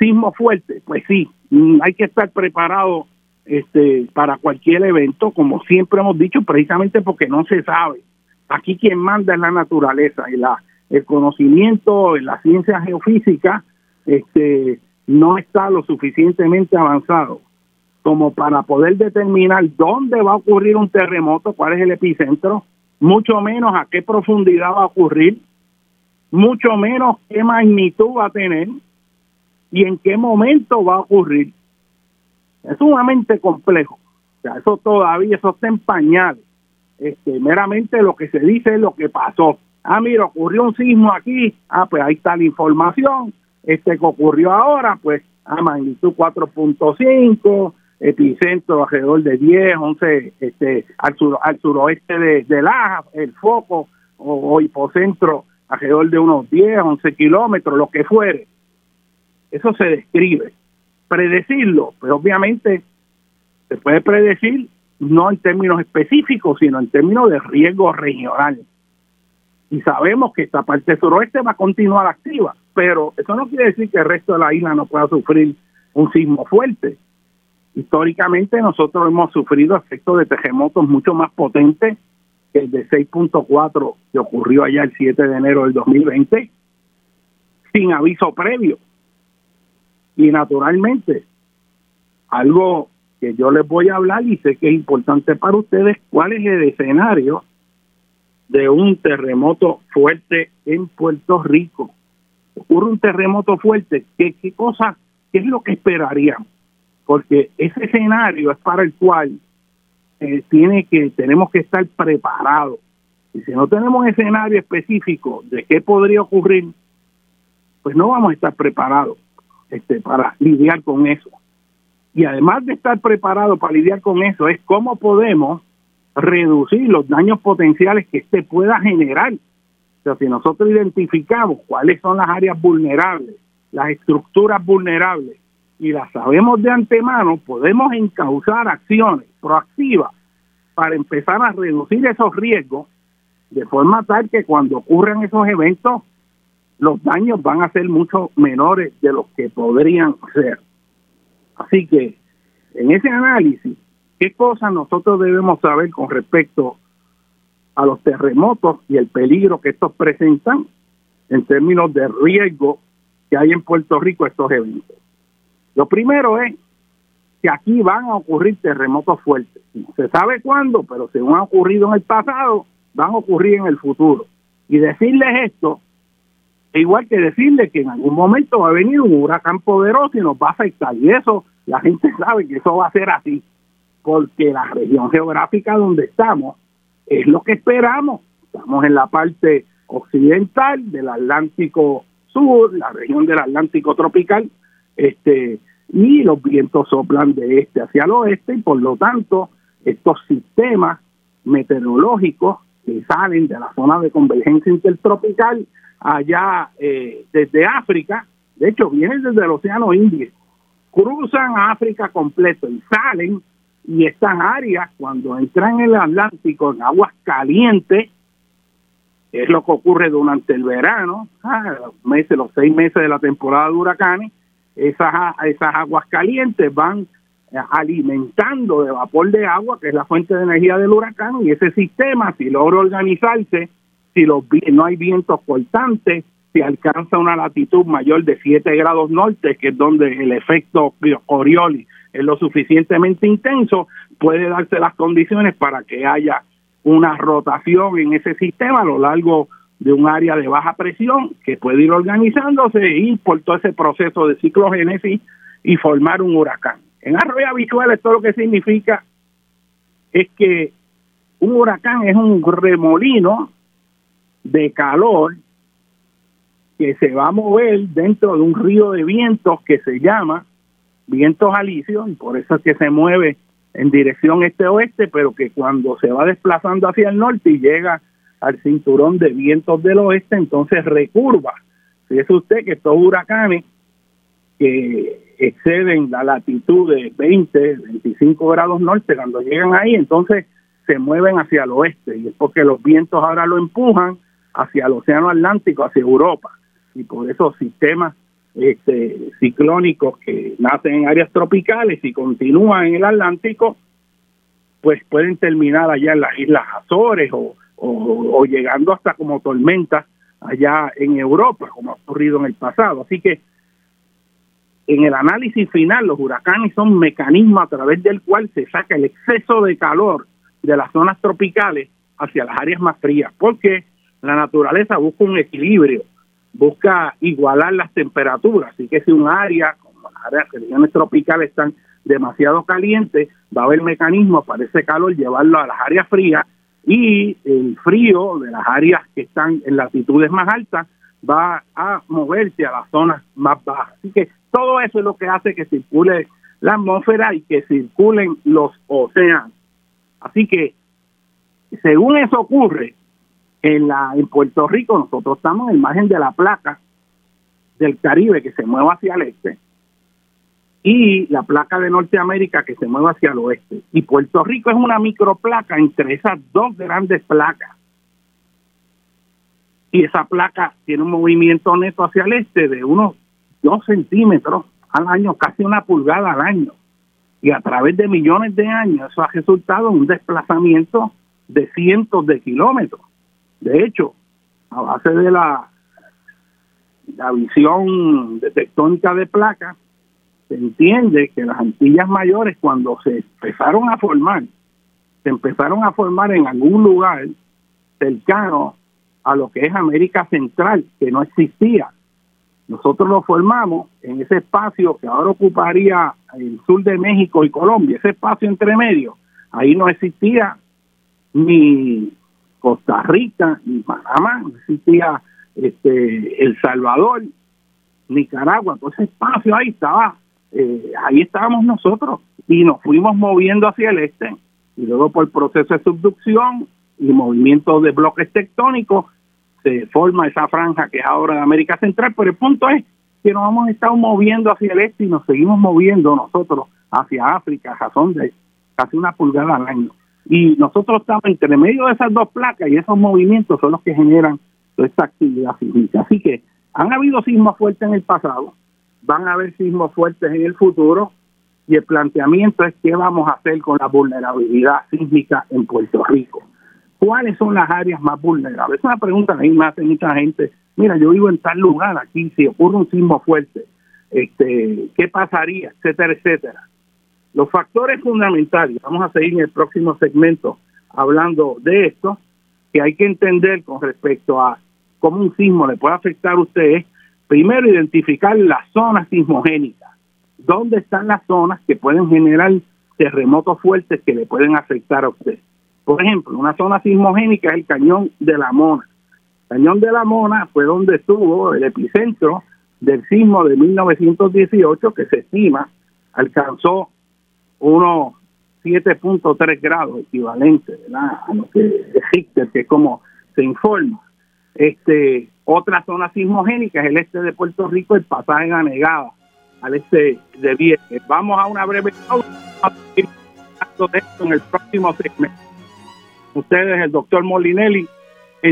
sismo fuerte, pues sí, mm, hay que estar preparado este, para cualquier evento, como siempre hemos dicho, precisamente porque no se sabe. Aquí quien manda es la naturaleza y la, el conocimiento en la ciencia geofísica este, no está lo suficientemente avanzado como para poder determinar dónde va a ocurrir un terremoto, cuál es el epicentro, mucho menos a qué profundidad va a ocurrir, mucho menos qué magnitud va a tener, y en qué momento va a ocurrir. Es sumamente complejo. O sea, eso todavía, eso está en pañales. Este, meramente lo que se dice es lo que pasó. Ah, mira, ocurrió un sismo aquí, ah, pues ahí está la información. Este que ocurrió ahora, pues a magnitud 4.5, epicentro alrededor de 10, 11, este, al, al suroeste de, de el foco o, hipocentro alrededor de unos 10, 11 kilómetros, lo que fuere. Eso se describe. Predecirlo, pues obviamente se puede predecir no en términos específicos, sino en términos de riesgo regional. Y sabemos que esta parte suroeste va a continuar activa, pero eso no quiere decir que el resto de la isla no pueda sufrir un sismo fuerte. Históricamente nosotros hemos sufrido efectos de terremotos mucho más potentes el de 6.4 que ocurrió allá el 7 de enero del 2020, sin aviso previo. Y naturalmente, algo que yo les voy a hablar y sé que es importante para ustedes, cuál es el escenario de un terremoto fuerte en Puerto Rico. Ocurre un terremoto fuerte, ¿qué, qué cosa, qué es lo que esperaríamos? porque ese escenario es para el cual eh, tiene que tenemos que estar preparados. Y si no tenemos escenario específico de qué podría ocurrir, pues no vamos a estar preparados este, para lidiar con eso. Y además de estar preparados para lidiar con eso, es cómo podemos reducir los daños potenciales que este pueda generar. O sea, si nosotros identificamos cuáles son las áreas vulnerables, las estructuras vulnerables, y las sabemos de antemano, podemos encauzar acciones proactivas para empezar a reducir esos riesgos de forma tal que cuando ocurran esos eventos los daños van a ser mucho menores de los que podrían ser. Así que en ese análisis, ¿qué cosas nosotros debemos saber con respecto a los terremotos y el peligro que estos presentan en términos de riesgo que hay en Puerto Rico estos eventos? Lo primero es que aquí van a ocurrir terremotos fuertes. No se sabe cuándo, pero según ha ocurrido en el pasado, van a ocurrir en el futuro. Y decirles esto es igual que decirles que en algún momento va a venir un huracán poderoso y nos va a afectar. Y eso la gente sabe que eso va a ser así, porque la región geográfica donde estamos es lo que esperamos. Estamos en la parte occidental del Atlántico Sur, la región del Atlántico tropical, este y los vientos soplan de este hacia el oeste y por lo tanto estos sistemas meteorológicos que salen de la zona de convergencia intertropical allá eh, desde África, de hecho vienen desde el Océano Índico, cruzan África completo y salen y estas áreas cuando entran en el Atlántico en aguas calientes, es lo que ocurre durante el verano, ah, los meses, los seis meses de la temporada de huracanes, esas, esas aguas calientes van eh, alimentando de vapor de agua, que es la fuente de energía del huracán, y ese sistema, si logra organizarse, si los, no hay vientos cortantes, si alcanza una latitud mayor de 7 grados norte, que es donde el efecto Coriolis es lo suficientemente intenso, puede darse las condiciones para que haya una rotación en ese sistema a lo largo de un área de baja presión que puede ir organizándose y por todo ese proceso de ciclogénesis y formar un huracán. En arroyo habitual esto lo que significa es que un huracán es un remolino de calor que se va a mover dentro de un río de vientos que se llama vientos alisios y por eso es que se mueve en dirección este-oeste, pero que cuando se va desplazando hacia el norte y llega al cinturón de vientos del oeste, entonces recurva. Fíjese usted que estos huracanes que exceden la latitud de 20, 25 grados norte, cuando llegan ahí, entonces se mueven hacia el oeste, y es porque los vientos ahora lo empujan hacia el Océano Atlántico, hacia Europa, y por esos sistemas este, ciclónicos que nacen en áreas tropicales y continúan en el Atlántico, pues pueden terminar allá en las Islas Azores o o, llegando hasta como tormenta allá en Europa, como ha ocurrido en el pasado. Así que en el análisis final, los huracanes son mecanismos a través del cual se saca el exceso de calor de las zonas tropicales hacia las áreas más frías, porque la naturaleza busca un equilibrio busca igualar las temperaturas. Así que si un área, como las áreas, regiones tropicales están demasiado calientes, va a haber mecanismos para ese calor llevarlo a las áreas frías y el frío de las áreas que están en latitudes más altas va a moverse a las zonas más bajas. Así que todo eso es lo que hace que circule la atmósfera y que circulen los océanos. Así que, según eso ocurre, en, la, en Puerto Rico nosotros estamos en margen de la placa del Caribe que se mueve hacia el este y la placa de Norteamérica que se mueve hacia el oeste. Y Puerto Rico es una microplaca entre esas dos grandes placas. Y esa placa tiene un movimiento neto hacia el este de unos dos centímetros al año, casi una pulgada al año. Y a través de millones de años eso ha resultado en un desplazamiento de cientos de kilómetros. De hecho, a base de la, la visión de tectónica de placas, se entiende que las Antillas Mayores cuando se empezaron a formar, se empezaron a formar en algún lugar cercano a lo que es América Central, que no existía. Nosotros lo formamos en ese espacio que ahora ocuparía el sur de México y Colombia, ese espacio entre medio. Ahí no existía ni Costa Rica, ni Panamá, no existía este, El Salvador, Nicaragua, todo ese espacio ahí estaba eh, ahí estábamos nosotros y nos fuimos moviendo hacia el este y luego por proceso de subducción y movimiento de bloques tectónicos se forma esa franja que es ahora de América Central, pero el punto es que nos hemos estado moviendo hacia el este y nos seguimos moviendo nosotros hacia África, razón de casi una pulgada al año. Y nosotros estamos entre medio de esas dos placas y esos movimientos son los que generan toda esta actividad sísmica. Así que han habido sismos fuertes en el pasado, van a haber sismos fuertes en el futuro y el planteamiento es qué vamos a hacer con la vulnerabilidad sísmica en Puerto Rico. ¿Cuáles son las áreas más vulnerables? Es una pregunta que me hace mucha gente. Mira, yo vivo en tal lugar aquí, si ocurre un sismo fuerte, este, ¿qué pasaría? Etcétera, etcétera. Los factores fundamentales, vamos a seguir en el próximo segmento hablando de esto, que hay que entender con respecto a cómo un sismo le puede afectar a ustedes primero identificar las zonas sismogénicas. ¿Dónde están las zonas que pueden generar terremotos fuertes que le pueden afectar a usted? Por ejemplo, una zona sismogénica es el cañón de la Mona. El cañón de la Mona fue donde estuvo el epicentro del sismo de 1918 que se estima alcanzó unos 7.3 grados equivalente a lo que Richter, que es como se informa. Este, otra zona sismogénica es el este de Puerto Rico, el pasaje Anegada, al este de Vieques. Vamos a una breve pausa en el próximo segmento. Ustedes, el doctor Molinelli,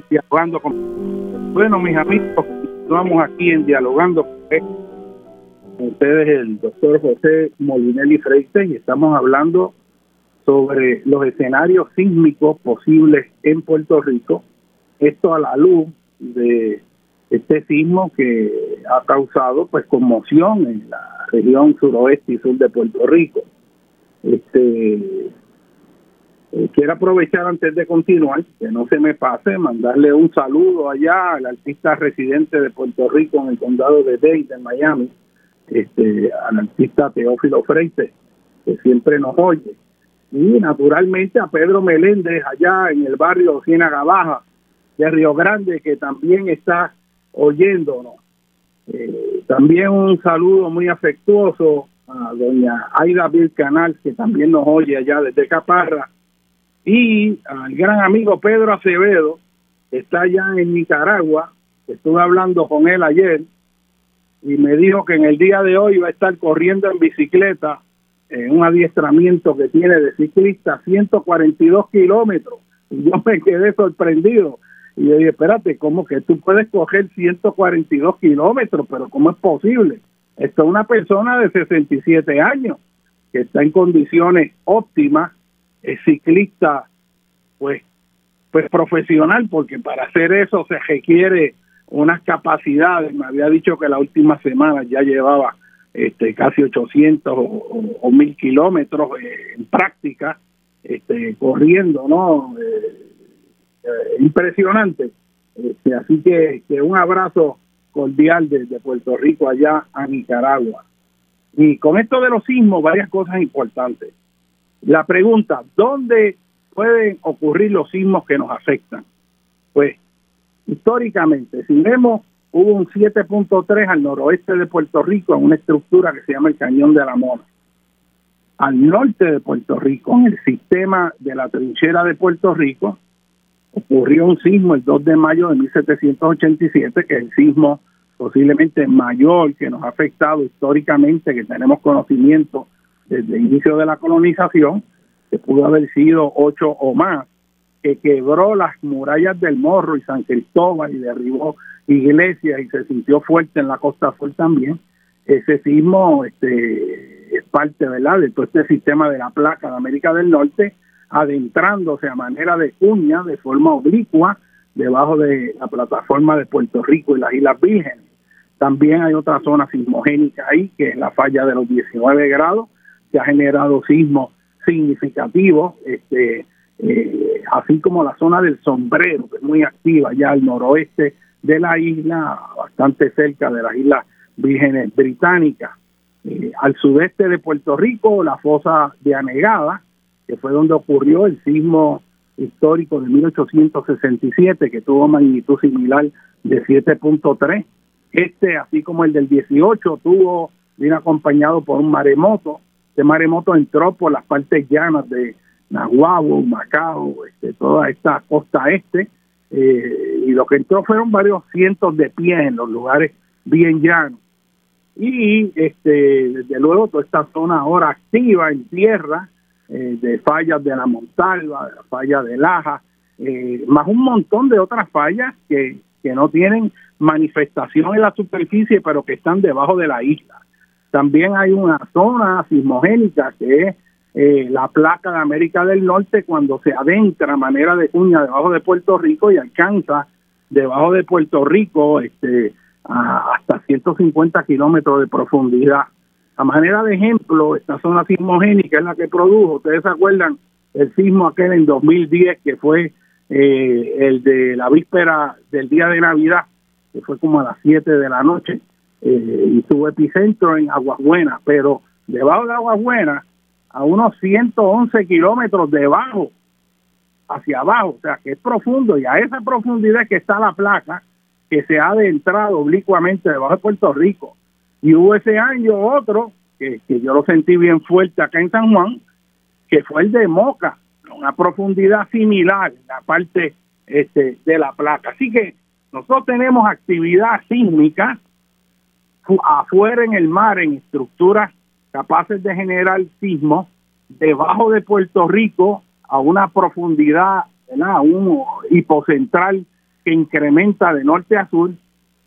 dialogando con. Bueno, mis amigos, estamos aquí en Dialogando con ustedes, el doctor José Molinelli Freite, y estamos hablando sobre los escenarios sísmicos posibles en Puerto Rico. Esto a la luz de este sismo que ha causado pues conmoción en la región suroeste y sur de Puerto Rico. Este eh, quiero aprovechar antes de continuar, que no se me pase, mandarle un saludo allá al artista residente de Puerto Rico en el condado de Dade, en Miami, este, al artista Teófilo Freite, que siempre nos oye. Y naturalmente a Pedro Meléndez allá en el barrio Ciénaga Baja, de Río Grande que también está oyéndonos. Eh, también un saludo muy afectuoso a doña Aida Canal que también nos oye allá desde Caparra, y al gran amigo Pedro Acevedo, que está allá en Nicaragua, estuve hablando con él ayer, y me dijo que en el día de hoy va a estar corriendo en bicicleta en un adiestramiento que tiene de ciclista 142 kilómetros. Y yo me quedé sorprendido y yo dije, espérate, ¿cómo que tú puedes coger 142 kilómetros? Pero ¿cómo es posible? Esto es una persona de 67 años que está en condiciones óptimas, es ciclista, pues, pues profesional, porque para hacer eso se requiere unas capacidades. Me había dicho que la última semana ya llevaba este, casi 800 o, 1000 kilómetros eh, en práctica, este, corriendo, ¿no? Eh, eh, impresionante. Este, así que, que, un abrazo cordial desde Puerto Rico allá a Nicaragua. Y con esto de los sismos, varias cosas importantes. La pregunta, ¿dónde pueden ocurrir los sismos que nos afectan? Pues históricamente, si vemos, hubo un 7.3 al noroeste de Puerto Rico en una estructura que se llama el Cañón de la Mona. Al norte de Puerto Rico, en el sistema de la trinchera de Puerto Rico, ocurrió un sismo el 2 de mayo de 1787, que es el sismo posiblemente mayor que nos ha afectado históricamente, que tenemos conocimiento desde el inicio de la colonización, que pudo haber sido ocho o más, que quebró las murallas del Morro y San Cristóbal y derribó iglesias y se sintió fuerte en la Costa Sur también. Ese sismo este, es parte ¿verdad? de todo este sistema de la placa de América del Norte, adentrándose a manera de cuña, de forma oblicua, debajo de la plataforma de Puerto Rico y las Islas Vírgenes. También hay otra zona sismogénica ahí, que es la falla de los 19 grados, que ha generado sismos significativos, este, eh, así como la zona del sombrero, que es muy activa ya al noroeste de la isla, bastante cerca de las Islas Vírgenes Británicas. Eh, al sudeste de Puerto Rico, la fosa de Anegada, que fue donde ocurrió el sismo histórico de 1867, que tuvo magnitud similar de 7.3 este, así como el del 18, tuvo, bien acompañado por un maremoto. Este maremoto entró por las partes llanas de Nahuabo, Macao, este, toda esta costa este, eh, y lo que entró fueron varios cientos de pies en los lugares bien llanos. Y este, desde luego toda esta zona ahora activa en tierra, eh, de fallas de la Montalva, de la falla de Laja, eh, más un montón de otras fallas que que no tienen manifestación en la superficie, pero que están debajo de la isla. También hay una zona sismogénica que es eh, la placa de América del Norte cuando se adentra a manera de cuña debajo de Puerto Rico y alcanza debajo de Puerto Rico este, hasta 150 kilómetros de profundidad. A manera de ejemplo, esta zona sismogénica es la que produjo, ustedes se acuerdan, el sismo aquel en 2010 que fue eh, el de la víspera del día de Navidad, que fue como a las 7 de la noche, eh, y tuvo epicentro en Aguas Buenas, pero debajo de Aguas Buenas, a unos 111 kilómetros debajo, hacia abajo, o sea que es profundo, y a esa profundidad que está la placa, que se ha adentrado oblicuamente debajo de Puerto Rico. Y hubo ese año otro, que, yo lo sentí bien fuerte acá en San Juan, que fue el de Moca, una profundidad similar en la parte este, de la placa. Así que nosotros tenemos actividad sísmica afuera en el mar, en estructuras capaces de generar sismos, debajo de Puerto Rico, a una profundidad, un hipocentral que incrementa de norte a sur,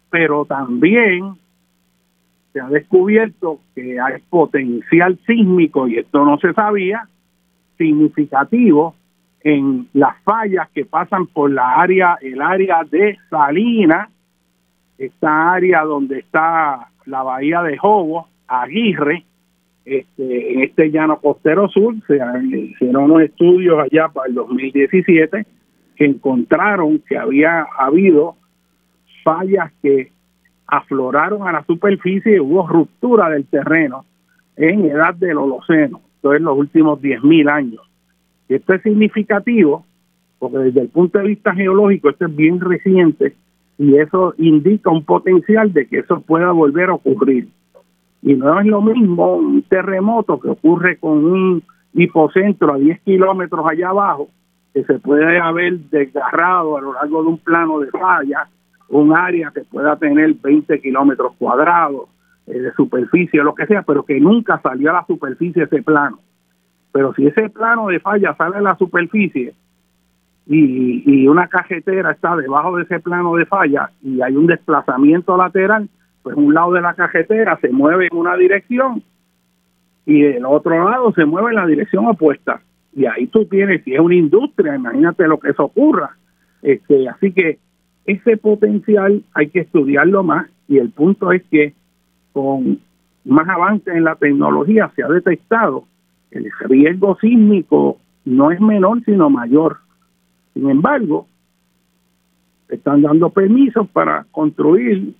pero también se ha descubierto que hay potencial sísmico, y esto no se sabía, significativo en las fallas que pasan por la área, el área de Salinas, esta área donde está la bahía de Jobo, Aguirre, este, en este llano costero sur, se hicieron unos estudios allá para el 2017 que encontraron que había habido fallas que afloraron a la superficie y hubo ruptura del terreno en edad del Holoceno en los últimos 10.000 años. Esto es significativo porque desde el punto de vista geológico esto es bien reciente y eso indica un potencial de que eso pueda volver a ocurrir. Y no es lo mismo un terremoto que ocurre con un hipocentro a 10 kilómetros allá abajo, que se puede haber desgarrado a lo largo de un plano de falla, un área que pueda tener 20 kilómetros cuadrados, eh, de superficie, lo que sea, pero que nunca salió a la superficie ese plano. Pero si ese plano de falla sale a la superficie y, y una cajetera está debajo de ese plano de falla y hay un desplazamiento lateral, pues un lado de la cajetera se mueve en una dirección y el otro lado se mueve en la dirección opuesta. Y ahí tú tienes, si es una industria, imagínate lo que eso ocurra. Este, así que ese potencial hay que estudiarlo más y el punto es que con más avance en la tecnología se ha detectado que el riesgo sísmico no es menor sino mayor. Sin embargo, están dando permisos para construir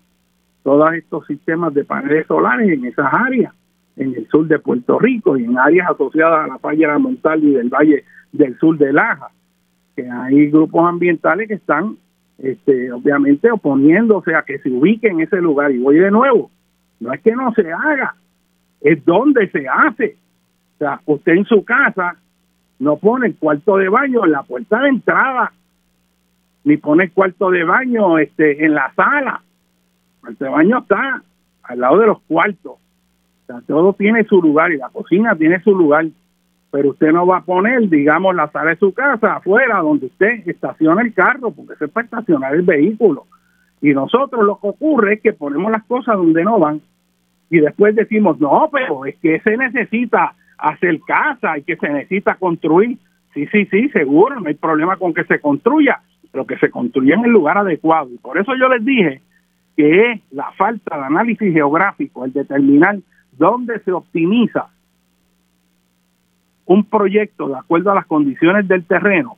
todos estos sistemas de paneles solares en esas áreas, en el sur de Puerto Rico y en áreas asociadas a la falla Montal y del Valle del Sur de Laja, que hay grupos ambientales que están este, obviamente oponiéndose a que se ubique en ese lugar. Y voy de nuevo, no es que no se haga, es donde se hace. O sea, usted en su casa no pone el cuarto de baño en la puerta de entrada, ni pone el cuarto de baño este, en la sala. El cuarto de baño está al lado de los cuartos. O sea, todo tiene su lugar y la cocina tiene su lugar pero usted no va a poner, digamos, la sala de su casa afuera donde usted estaciona el carro, porque se puede estacionar el vehículo. Y nosotros lo que ocurre es que ponemos las cosas donde no van y después decimos, no, pero es que se necesita hacer casa y que se necesita construir. Sí, sí, sí, seguro, no hay problema con que se construya, pero que se construya en el lugar adecuado. Y por eso yo les dije que es la falta de análisis geográfico, el determinar dónde se optimiza un proyecto de acuerdo a las condiciones del terreno,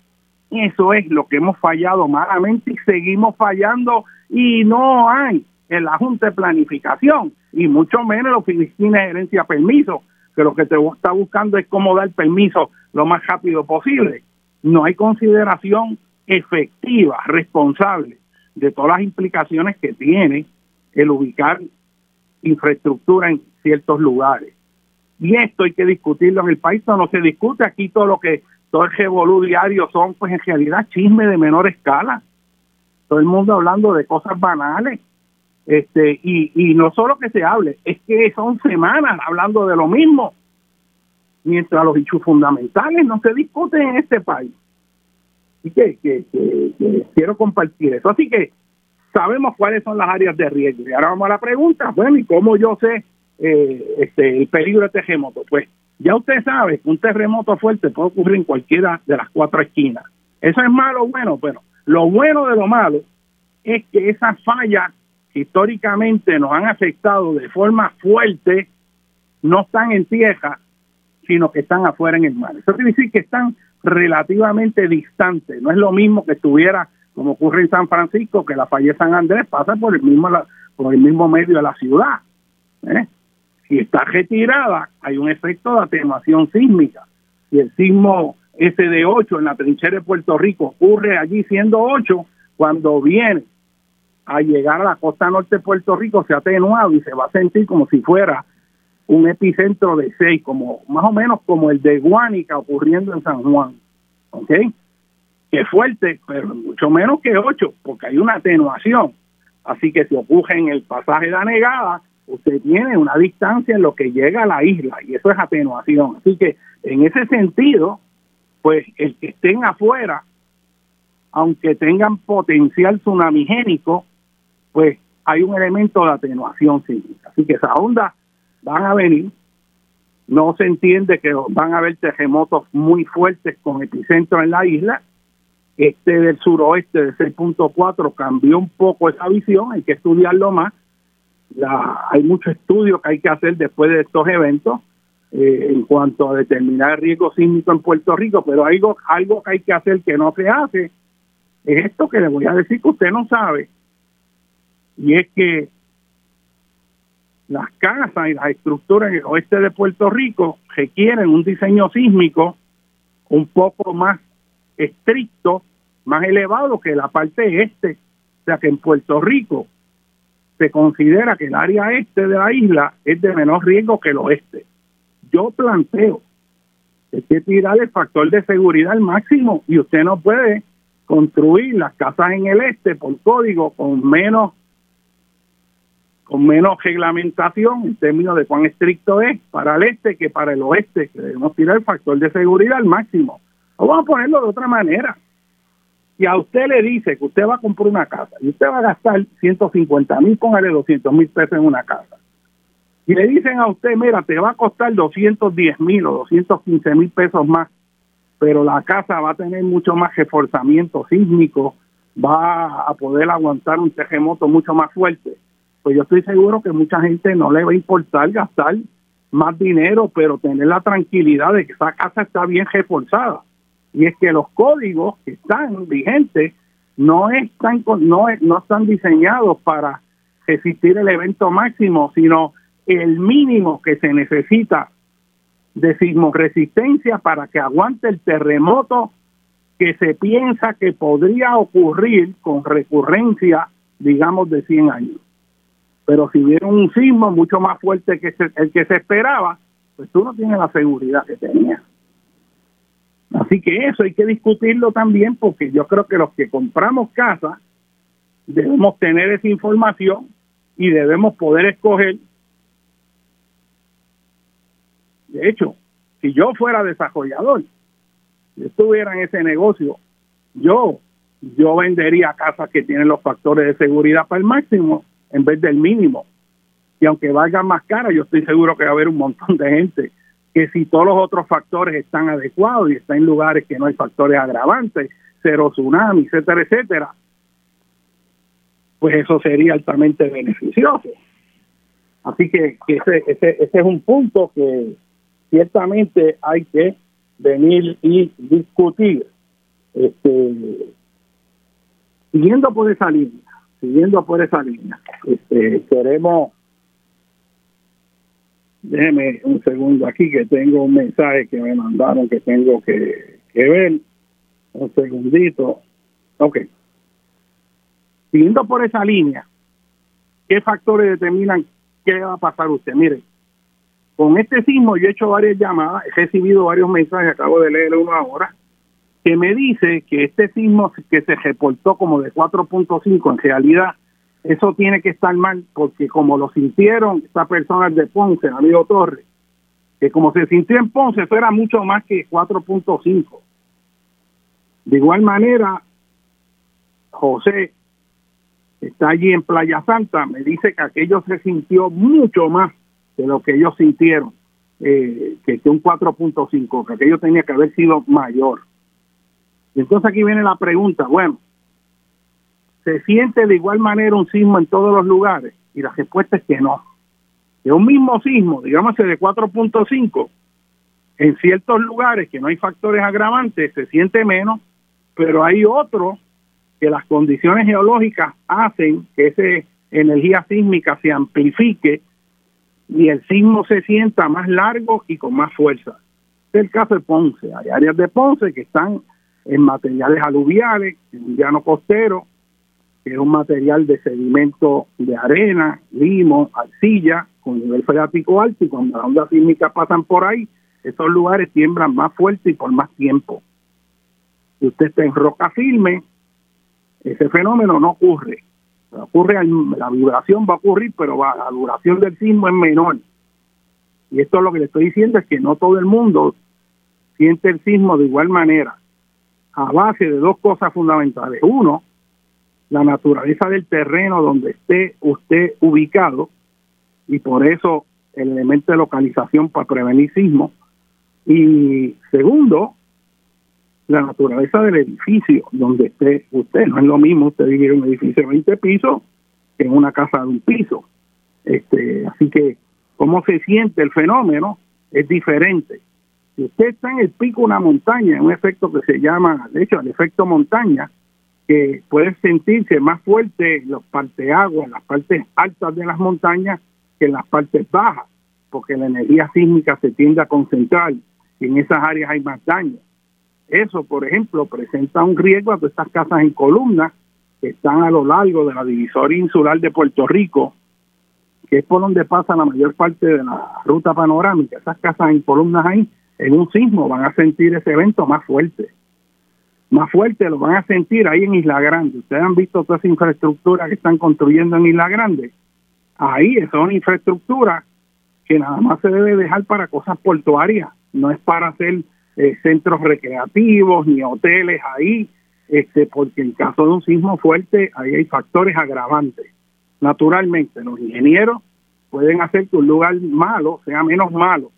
eso es lo que hemos fallado malamente y seguimos fallando y no hay en la Junta de Planificación y mucho menos los oficina de gerencia permiso, que lo que te está buscando es cómo dar permiso lo más rápido posible. No hay consideración efectiva, responsable de todas las implicaciones que tiene el ubicar infraestructura en ciertos lugares. Y esto hay que discutirlo en el país, no, se discute aquí todo lo que, todo el revolú diario son, pues en realidad chisme de menor escala. Todo el mundo hablando de cosas banales. Este, y, y no solo que se hable, es que son semanas hablando de lo mismo, mientras los hechos fundamentales no se discuten en este país. Así que, que, que quiero compartir eso. Así que sabemos cuáles son las áreas de riesgo. Y ahora vamos a la pregunta, bueno, ¿y cómo yo sé eh, este, el peligro de terremoto. Pues ya usted sabe que un terremoto fuerte puede ocurrir en cualquiera de las cuatro esquinas. Eso es malo o bueno, pero lo bueno de lo malo es que esas fallas históricamente nos han afectado de forma fuerte, no están en tierra, sino que están afuera en el mar. Eso quiere decir que están relativamente distantes. No es lo mismo que estuviera, como ocurre en San Francisco, que la falla de San Andrés pasa por el mismo, por el mismo medio de la ciudad. ¿eh? Si está retirada, hay un efecto de atenuación sísmica. Si el sismo ese de 8 en la trinchera de Puerto Rico ocurre allí siendo 8, cuando viene a llegar a la costa norte de Puerto Rico se ha atenuado y se va a sentir como si fuera un epicentro de 6, como más o menos como el de Guánica ocurriendo en San Juan. ¿Ok? Que fuerte, pero mucho menos que 8, porque hay una atenuación. Así que si ocurre en el pasaje de la negada, usted tiene una distancia en lo que llega a la isla y eso es atenuación. Así que en ese sentido, pues el que estén afuera, aunque tengan potencial tsunamigénico, pues hay un elemento de atenuación sísmica. Así que esas ondas van a venir. No se entiende que van a haber terremotos muy fuertes con epicentro en la isla. Este del suroeste de 6.4 cambió un poco esa visión, hay que estudiarlo más la, hay mucho estudio que hay que hacer después de estos eventos eh, en cuanto a determinar el riesgo sísmico en Puerto Rico, pero algo, algo que hay que hacer que no se hace es esto que le voy a decir que usted no sabe, y es que las casas y las estructuras en el oeste de Puerto Rico requieren un diseño sísmico un poco más estricto, más elevado que la parte este. O sea que en Puerto Rico se considera que el área este de la isla es de menor riesgo que el oeste. Yo planteo que hay que tirar el factor de seguridad al máximo y usted no puede construir las casas en el este por código con menos con menos reglamentación en términos de cuán estricto es para el este que para el oeste, que debemos tirar el factor de seguridad al máximo. Vamos a ponerlo de otra manera y a usted le dice que usted va a comprar una casa y usted va a gastar 150 mil, póngale 200 mil pesos en una casa. Y le dicen a usted, mira, te va a costar 210 mil o 215 mil pesos más, pero la casa va a tener mucho más reforzamiento sísmico, va a poder aguantar un terremoto mucho más fuerte. Pues yo estoy seguro que mucha gente no le va a importar gastar más dinero, pero tener la tranquilidad de que esa casa está bien reforzada y es que los códigos que están vigentes no están no, no están diseñados para resistir el evento máximo, sino el mínimo que se necesita de sismoresistencia para que aguante el terremoto que se piensa que podría ocurrir con recurrencia, digamos, de 100 años. Pero si hubiera un sismo mucho más fuerte que el que se esperaba, pues tú no tienes la seguridad que tenías. Así que eso hay que discutirlo también porque yo creo que los que compramos casa debemos tener esa información y debemos poder escoger. De hecho, si yo fuera desarrollador, si estuviera en ese negocio, yo yo vendería casas que tienen los factores de seguridad para el máximo en vez del mínimo. Y aunque valgan más cara, yo estoy seguro que va a haber un montón de gente que si todos los otros factores están adecuados y están en lugares que no hay factores agravantes, cero tsunami, etcétera, etcétera, pues eso sería altamente beneficioso. Así que ese, ese, ese es un punto que ciertamente hay que venir y discutir. Este, siguiendo por esa línea, siguiendo por esa línea, este, queremos, déjeme un segundo aquí que tengo un mensaje que me mandaron que tengo que, que ver, un segundito, ok. Siguiendo por esa línea, ¿qué factores determinan qué va a pasar usted? Mire, con este sismo yo he hecho varias llamadas, he recibido varios mensajes, acabo de leer uno ahora, que me dice que este sismo que se reportó como de 4.5, en realidad eso tiene que estar mal porque como lo sintieron estas personas de Ponce, amigo Torres, que como se sintió en Ponce, eso era mucho más que 4.5. De igual manera, José está allí en Playa Santa, me dice que aquello se sintió mucho más de lo que ellos sintieron, eh, que, que un 4.5, que aquello tenía que haber sido mayor. Entonces aquí viene la pregunta, bueno, ¿se siente de igual manera un sismo en todos los lugares? Y la respuesta es que no. De un mismo sismo, digamos de 4.5, en ciertos lugares que no hay factores agravantes se siente menos, pero hay otros que las condiciones geológicas hacen que esa energía sísmica se amplifique y el sismo se sienta más largo y con más fuerza. Es el caso de Ponce. Hay áreas de Ponce que están en materiales aluviales, en un llano costero, que es un material de sedimento de arena, limo, arcilla, con nivel freático alto, y cuando las ondas sísmicas pasan por ahí, esos lugares tiemblan más fuerte y por más tiempo. Si usted está en roca firme, ese fenómeno no ocurre. Ocurre, la vibración va a ocurrir, pero va, la duración del sismo es menor. Y esto lo que le estoy diciendo es que no todo el mundo siente el sismo de igual manera a base de dos cosas fundamentales. Uno, la naturaleza del terreno donde esté usted ubicado y por eso el elemento de localización para prevenir sismos. Y segundo, la naturaleza del edificio donde esté usted. No es lo mismo usted vivir en un edificio de 20 pisos que en una casa de un piso. Este, así que cómo se siente el fenómeno es diferente. Si usted está en el pico de una montaña, un efecto que se llama, de hecho, el efecto montaña, que puede sentirse más fuerte en las partes agua, en las partes altas de las montañas que en las partes bajas, porque la energía sísmica se tiende a concentrar y en esas áreas hay más daño. Eso, por ejemplo, presenta un riesgo a todas estas casas en columnas que están a lo largo de la divisoria insular de Puerto Rico, que es por donde pasa la mayor parte de la ruta panorámica. Esas casas en columnas ahí en un sismo van a sentir ese evento más fuerte. Más fuerte lo van a sentir ahí en Isla Grande. Ustedes han visto toda esa infraestructura que están construyendo en Isla Grande. Ahí es una infraestructura que nada más se debe dejar para cosas portuarias, no es para hacer eh, centros recreativos ni hoteles ahí, este, porque en caso de un sismo fuerte ahí hay factores agravantes. Naturalmente, los ingenieros pueden hacer que un lugar malo sea menos malo,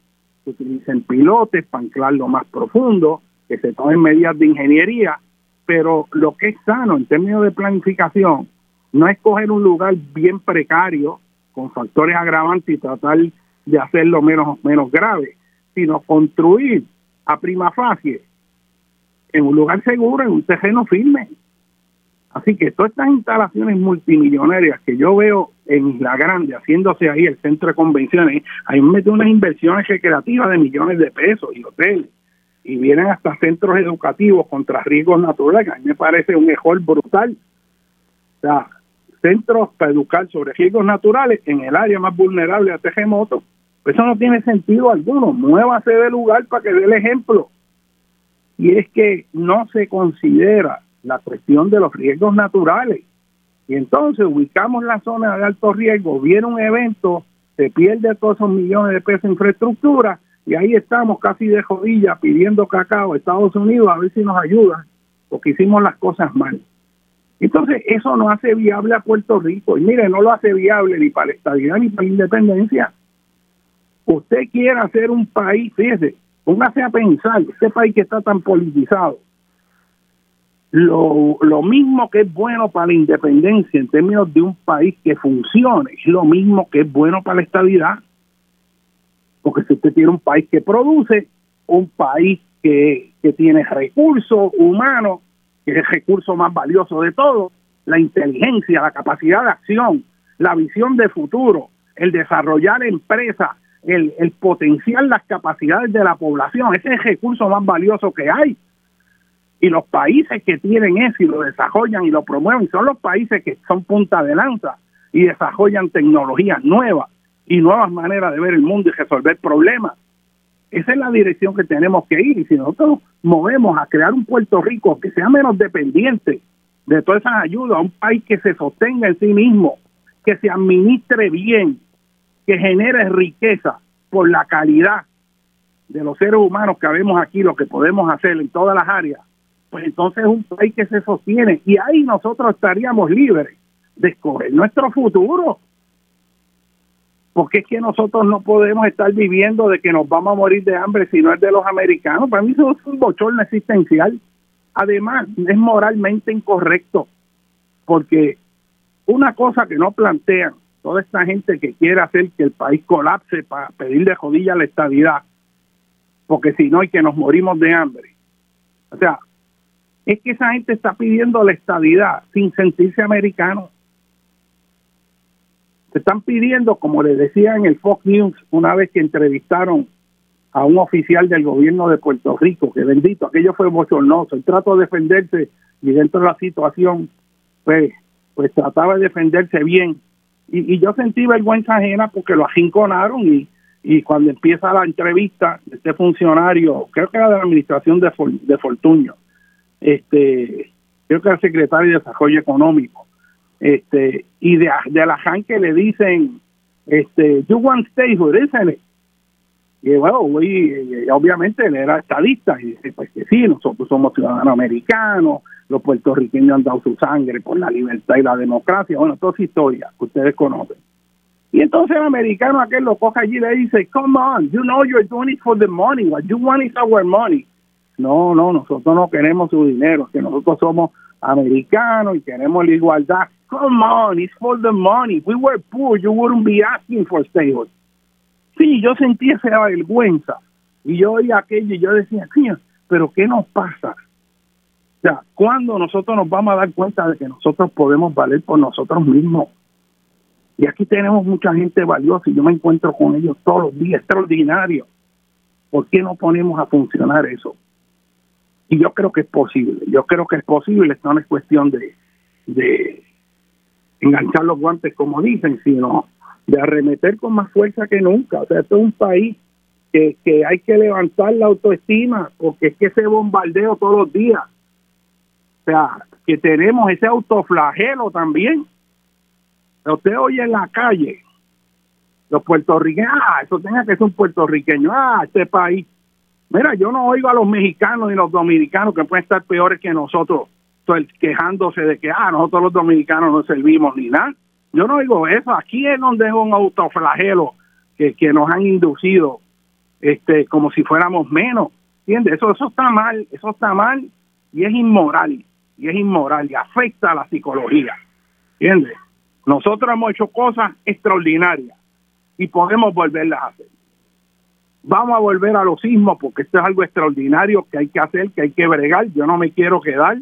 utilicen pilotes para anclarlo más profundo, que se tomen medidas de ingeniería, pero lo que es sano en términos de planificación no es coger un lugar bien precario con factores agravantes y tratar de hacerlo menos, menos grave, sino construir a prima facie en un lugar seguro, en un terreno firme. Así que todas estas instalaciones multimillonarias que yo veo en la Grande, haciéndose ahí el centro de convenciones, ahí meten unas inversiones recreativas de millones de pesos y hoteles, y vienen hasta centros educativos contra riesgos naturales, a mí me parece un mejor brutal. O sea, centros para educar sobre riesgos naturales en el área más vulnerable a terremotos. Pues eso no tiene sentido alguno. Muévase de lugar para que dé el ejemplo. Y es que no se considera la cuestión de los riesgos naturales. Y entonces ubicamos la zona de alto riesgo, viene un evento, se pierde todos esos millones de pesos en infraestructura y ahí estamos casi de jodilla pidiendo cacao a Estados Unidos a ver si nos ayuda, porque hicimos las cosas mal. Entonces, eso no hace viable a Puerto Rico. Y mire, no lo hace viable ni para la estabilidad ni para la independencia. Usted quiere hacer un país, fíjese, póngase a pensar, este país que está tan politizado, lo, lo mismo que es bueno para la independencia en términos de un país que funcione, es lo mismo que es bueno para la estabilidad. Porque si usted tiene un país que produce, un país que, que tiene recursos humanos, que es el recurso más valioso de todo, la inteligencia, la capacidad de acción, la visión de futuro, el desarrollar empresas, el, el potenciar las capacidades de la población, ese es el recurso más valioso que hay. Y los países que tienen eso y lo desarrollan y lo promueven son los países que son punta de lanza y desarrollan tecnologías nuevas y nuevas maneras de ver el mundo y resolver problemas. Esa es la dirección que tenemos que ir y si nosotros movemos a crear un Puerto Rico que sea menos dependiente de todas esas ayudas, un país que se sostenga en sí mismo, que se administre bien, que genere riqueza por la calidad de los seres humanos que vemos aquí, lo que podemos hacer en todas las áreas, pues entonces es un país que se sostiene y ahí nosotros estaríamos libres de escoger nuestro futuro. Porque es que nosotros no podemos estar viviendo de que nos vamos a morir de hambre si no es de los americanos. Para mí eso es un bochorno existencial. Además, es moralmente incorrecto. Porque una cosa que no plantean toda esta gente que quiere hacer que el país colapse para pedirle jodilla la estabilidad, porque si no, hay que nos morimos de hambre. O sea, es que esa gente está pidiendo la estabilidad sin sentirse americano. Se están pidiendo, como les decía en el Fox News una vez que entrevistaron a un oficial del gobierno de Puerto Rico, que bendito, aquello fue bochornoso, el trato de defenderse y dentro de la situación, pues, pues trataba de defenderse bien. Y, yo sentí vergüenza ajena porque lo ajinconaron y, y cuando empieza la entrevista, este funcionario, creo que era de la administración de, de Fortuño, este, creo que el secretario de Desarrollo Económico, este, y de, de que le dicen, este, you want statehood, isn't it? Y bueno, obviamente él era estadista y dice, pues que sí, nosotros somos ciudadanos americanos, los puertorriqueños han dado su sangre por la libertad y la democracia, bueno, toda esa historia que ustedes conocen. Y entonces el americano aquel lo coge allí y le dice, come on, you know you're doing it for the money, what you want is our money. No, no, nosotros no queremos su dinero, que nosotros somos americanos y queremos la igualdad. Come on, it's for the money. We were poor, you wouldn't be asking for statehood. Sí, yo sentí esa vergüenza. Y yo oía aquello y yo decía, pero ¿qué nos pasa? O sea, ¿cuándo nosotros nos vamos a dar cuenta de que nosotros podemos valer por nosotros mismos? Y aquí tenemos mucha gente valiosa y yo me encuentro con ellos todos los días, extraordinario. ¿Por qué no ponemos a funcionar eso? Y yo creo que es posible, yo creo que es posible, esto no es cuestión de, de enganchar los guantes como dicen, sino de arremeter con más fuerza que nunca. O sea, esto es un país que, que hay que levantar la autoestima, porque es que ese bombardeo todos los días. O sea, que tenemos ese autoflagelo también. Usted oye en la calle, los puertorriqueños, ah, eso tenga que ser un puertorriqueño, ah, este país Mira, yo no oigo a los mexicanos y los dominicanos que pueden estar peores que nosotros, quejándose de que, ah, nosotros los dominicanos no servimos ni nada. Yo no oigo eso. Aquí es donde es un autoflagelo que, que nos han inducido este como si fuéramos menos. ¿Entiendes? Eso, eso está mal, eso está mal y es inmoral. Y es inmoral y afecta a la psicología. ¿Entiendes? Nosotros hemos hecho cosas extraordinarias y podemos volverlas a hacer vamos a volver a los sismos porque esto es algo extraordinario que hay que hacer, que hay que bregar. Yo no me quiero quedar.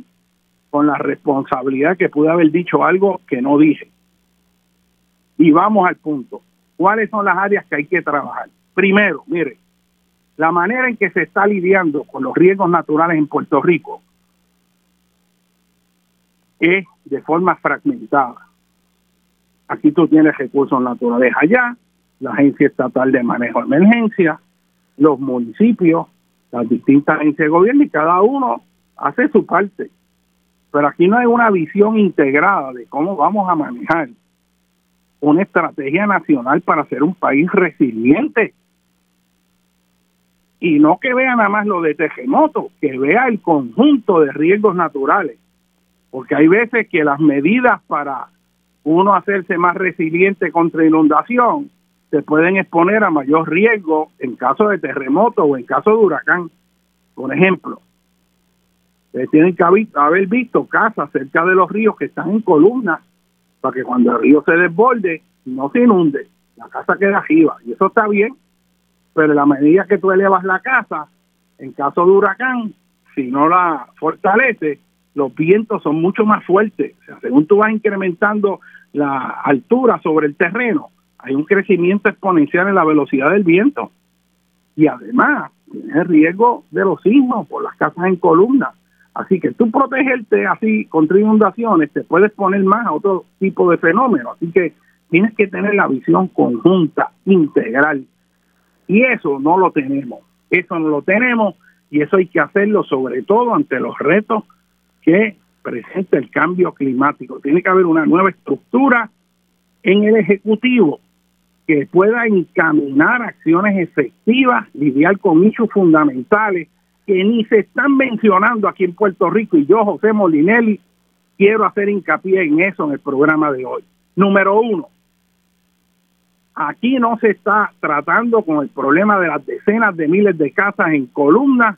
Con la responsabilidad que pude haber dicho algo que no dije. Y vamos al punto. ¿Cuáles son las áreas que hay que trabajar? Primero, mire, la manera en que se está lidiando con los riesgos naturales en Puerto Rico es de forma fragmentada. Aquí tú tienes recursos naturales allá, la Agencia Estatal de Manejo de Emergencia, los municipios, las distintas agencias de gobierno y cada uno hace su parte. Pero aquí no hay una visión integrada de cómo vamos a manejar una estrategia nacional para ser un país resiliente. Y no que vea nada más lo de terremoto, que vea el conjunto de riesgos naturales. Porque hay veces que las medidas para uno hacerse más resiliente contra inundación se pueden exponer a mayor riesgo en caso de terremoto o en caso de huracán. Por ejemplo, ustedes tienen que haber visto casas cerca de los ríos que están en columnas para que cuando el río se desborde no se inunde, la casa queda arriba y eso está bien, pero en la medida que tú elevas la casa, en caso de huracán, si no la fortalece, los vientos son mucho más fuertes. O sea, según tú vas incrementando la altura sobre el terreno, hay un crecimiento exponencial en la velocidad del viento. Y además, tienes riesgo de los sismos por las casas en columna. Así que tú protegerte así contra inundaciones, te puedes poner más a otro tipo de fenómeno. Así que tienes que tener la visión conjunta, integral. Y eso no lo tenemos. Eso no lo tenemos y eso hay que hacerlo sobre todo ante los retos que presenta el cambio climático. Tiene que haber una nueva estructura en el Ejecutivo que pueda encaminar acciones efectivas, lidiar con hechos fundamentales que ni se están mencionando aquí en Puerto Rico y yo, José Molinelli, quiero hacer hincapié en eso en el programa de hoy. Número uno, aquí no se está tratando con el problema de las decenas de miles de casas en columnas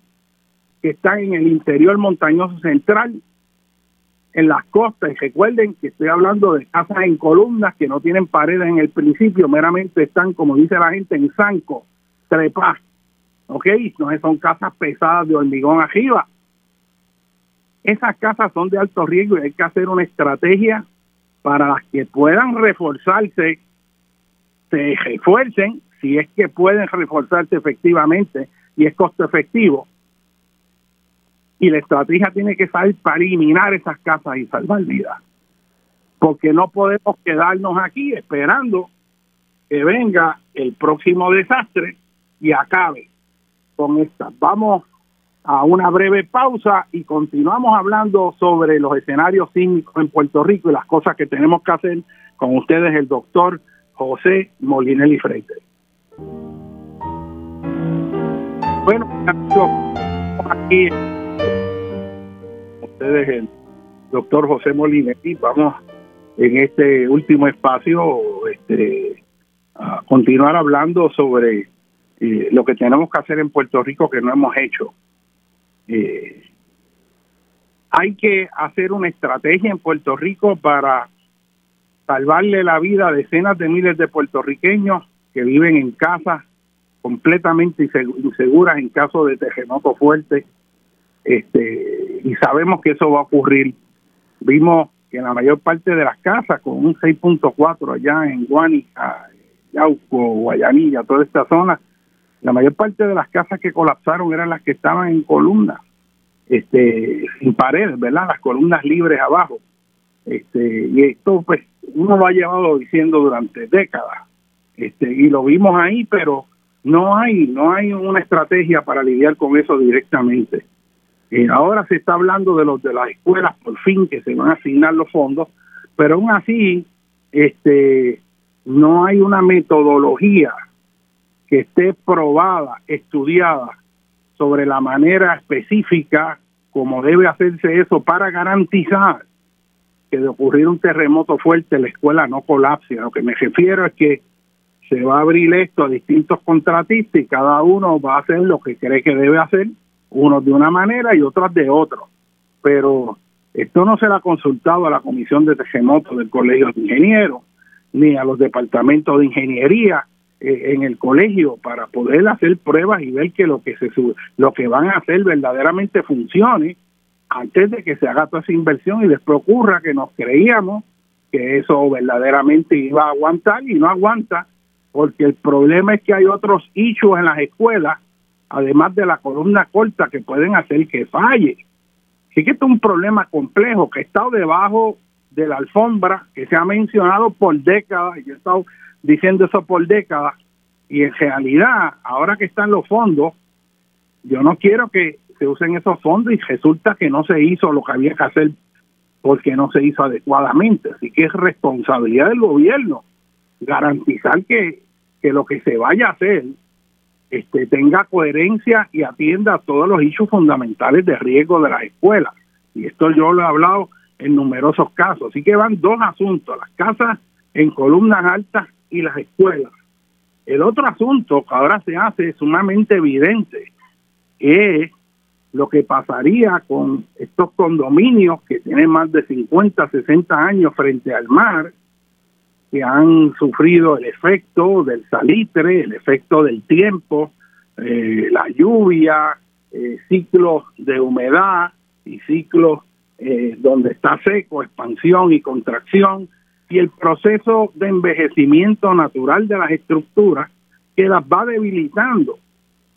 que están en el interior montañoso central en las costas. Y recuerden que estoy hablando de casas en columnas que no tienen paredes en el principio, meramente están, como dice la gente, en zanco, trepas. ¿Ok? No son casas pesadas de hormigón arriba. Esas casas son de alto riesgo y hay que hacer una estrategia para las que puedan reforzarse, se refuercen, si es que pueden reforzarse efectivamente y es costo efectivo, y la estrategia tiene que salir para eliminar esas casas y salvar vidas. Porque no podemos quedarnos aquí esperando que venga el próximo desastre y acabe con esta. Vamos a una breve pausa y continuamos hablando sobre los escenarios sísmicos en Puerto Rico y las cosas que tenemos que hacer con ustedes, el doctor José Molinelli Freite. Bueno, aquí ustedes el doctor José Molinelli. Vamos en este último espacio este, a continuar hablando sobre eh, lo que tenemos que hacer en Puerto Rico que no hemos hecho. Eh, hay que hacer una estrategia en Puerto Rico para salvarle la vida a decenas de miles de puertorriqueños que viven en casas completamente inseguras en caso de terremoto fuerte este, y sabemos que eso va a ocurrir. Vimos que en la mayor parte de las casas, con un 6.4 allá en Guanica, Yauco, Guayanilla, toda esta zona, la mayor parte de las casas que colapsaron eran las que estaban en columnas, este, sin paredes, ¿verdad? Las columnas libres abajo. Este, y esto, pues, uno lo ha llevado diciendo durante décadas. Este, y lo vimos ahí, pero no hay, no hay una estrategia para lidiar con eso directamente. Eh, ahora se está hablando de los de las escuelas por fin que se van a asignar los fondos, pero aún así este no hay una metodología que esté probada, estudiada sobre la manera específica como debe hacerse eso para garantizar que de ocurrir un terremoto fuerte la escuela no colapse. A lo que me refiero es que se va a abrir esto a distintos contratistas y cada uno va a hacer lo que cree que debe hacer unos de una manera y otros de otro. Pero esto no se ha consultado a la Comisión de Terremotos del Colegio de Ingenieros, ni a los departamentos de ingeniería en el colegio para poder hacer pruebas y ver que lo que se lo que van a hacer verdaderamente funcione antes de que se haga toda esa inversión y después ocurra que nos creíamos que eso verdaderamente iba a aguantar y no aguanta, porque el problema es que hay otros hechos en las escuelas, además de la columna corta, que pueden hacer que falle. Así que esto es un problema complejo que ha estado debajo de la alfombra, que se ha mencionado por décadas, y yo he estado diciendo eso por décadas, y en realidad, ahora que están los fondos, yo no quiero que se usen esos fondos y resulta que no se hizo lo que había que hacer porque no se hizo adecuadamente. Así que es responsabilidad del gobierno garantizar que, que lo que se vaya a hacer este, tenga coherencia y atienda a todos los hechos fundamentales de riesgo de las escuelas. Y esto yo lo he hablado en numerosos casos. Así que van dos asuntos, las casas en columnas altas y las escuelas. El otro asunto que ahora se hace sumamente evidente es lo que pasaría con estos condominios que tienen más de 50, 60 años frente al mar, que han sufrido el efecto del salitre, el efecto del tiempo, eh, la lluvia, eh, ciclos de humedad y ciclos eh, donde está seco, expansión y contracción, y el proceso de envejecimiento natural de las estructuras que las va debilitando